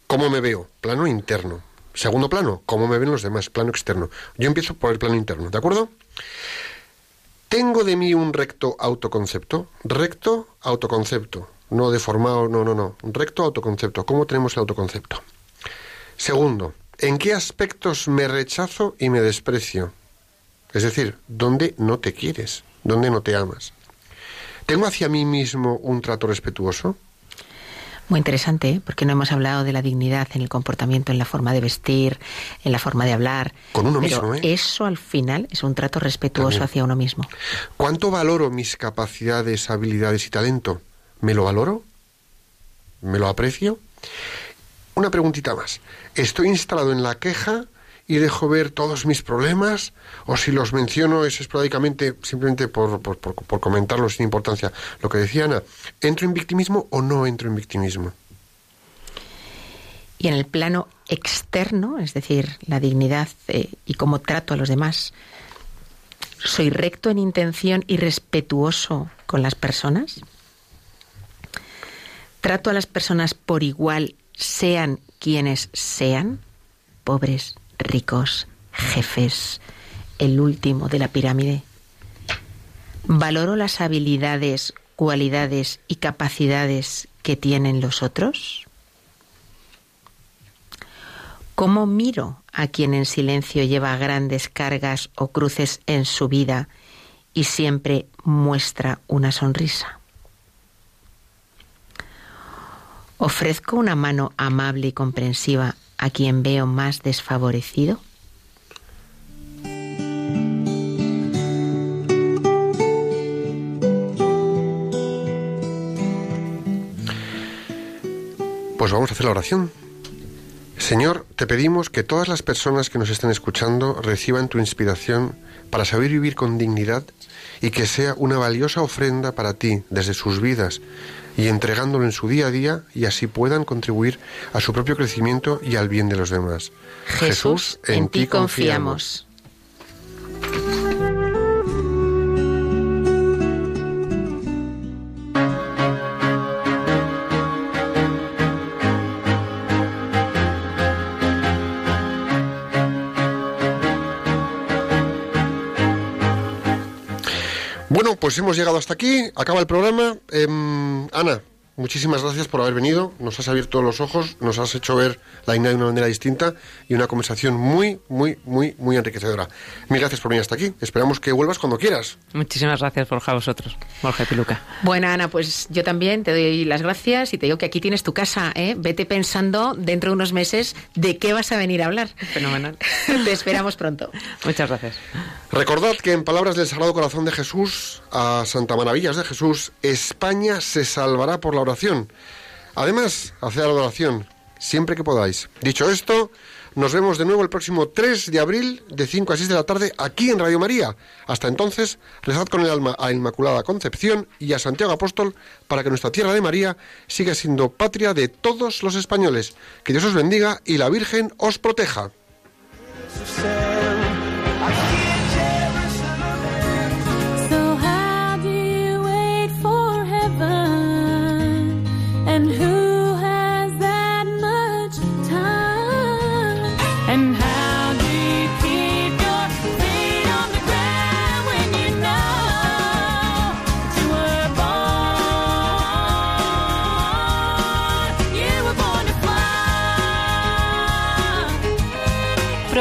¿cómo me veo? Plano interno. Segundo plano, ¿cómo me ven los demás? Plano externo. Yo empiezo por el plano interno, ¿de acuerdo? ¿Tengo de mí un recto autoconcepto? Recto autoconcepto. No deformado, no, no, no. Recto autoconcepto. ¿Cómo tenemos el autoconcepto? Segundo, ¿en qué aspectos me rechazo y me desprecio? Es decir, ¿dónde no te quieres? ¿Dónde no te amas? ¿Tengo hacia mí mismo un trato respetuoso? Muy interesante, ¿eh? porque no hemos hablado de la dignidad en el comportamiento, en la forma de vestir, en la forma de hablar. Con uno pero mismo, ¿eh? eso al final es un trato respetuoso También. hacia uno mismo. ¿Cuánto valoro mis capacidades, habilidades y talento? ¿Me lo valoro? ¿Me lo aprecio? Una preguntita más. ¿Estoy instalado en la queja y dejo ver todos mis problemas? ¿O si los menciono es esporádicamente, simplemente por, por, por- por comentarlo sin importancia? Lo que decía Ana, ¿entro en victimismo o no entro en victimismo? y en el plano externo, es decir, la dignidad eh, y cómo trato a los demás, soy recto en intención y respetuoso con las personas. Trato a las personas por igual, sean quienes sean, pobres, ricos, jefes, el último de la pirámide. Valoro las habilidades, cualidades y capacidades que tienen los otros. ¿Cómo miro a quien en silencio lleva grandes cargas o cruces en su vida y siempre muestra una sonrisa? ¿Ofrezco una mano amable y comprensiva a quien veo más desfavorecido? Pues vamos a hacer la oración. Señor, te pedimos que todas las personas que nos estén escuchando reciban tu inspiración para saber vivir con dignidad y que sea una valiosa ofrenda para ti desde sus vidas y entregándolo en su día a día y así puedan contribuir a su propio crecimiento y al bien de los demás. Jesús, en ti confiamos. Pues hemos llegado hasta aquí, acaba el programa. Em, Ana, muchísimas gracias por haber venido, nos has abierto los ojos, nos has hecho ver la India de una manera distinta y una conversación muy, muy, muy, muy enriquecedora. Mil gracias por venir hasta aquí, esperamos que vuelvas cuando quieras. Muchísimas gracias, Borja, a vosotros. Borja y Piluca. Bueno, Ana, pues yo también te doy las gracias y te digo que aquí tienes tu casa. ¿eh? Vete pensando dentro de unos meses de qué vas a venir a hablar. Fenomenal. te esperamos pronto. Muchas gracias. Recordad que en palabras del Sagrado Corazón de Jesús, a Santa Maravillas de Jesús, España se salvará por la oración. Además, haced la oración siempre que podáis. Dicho esto, nos vemos de nuevo el próximo 3 de abril de 5 a 6 de la tarde aquí en Radio María. Hasta entonces, rezad con el alma a Inmaculada Concepción y a Santiago Apóstol para que nuestra tierra de María siga siendo patria de todos los españoles. Que Dios os bendiga y la Virgen os proteja.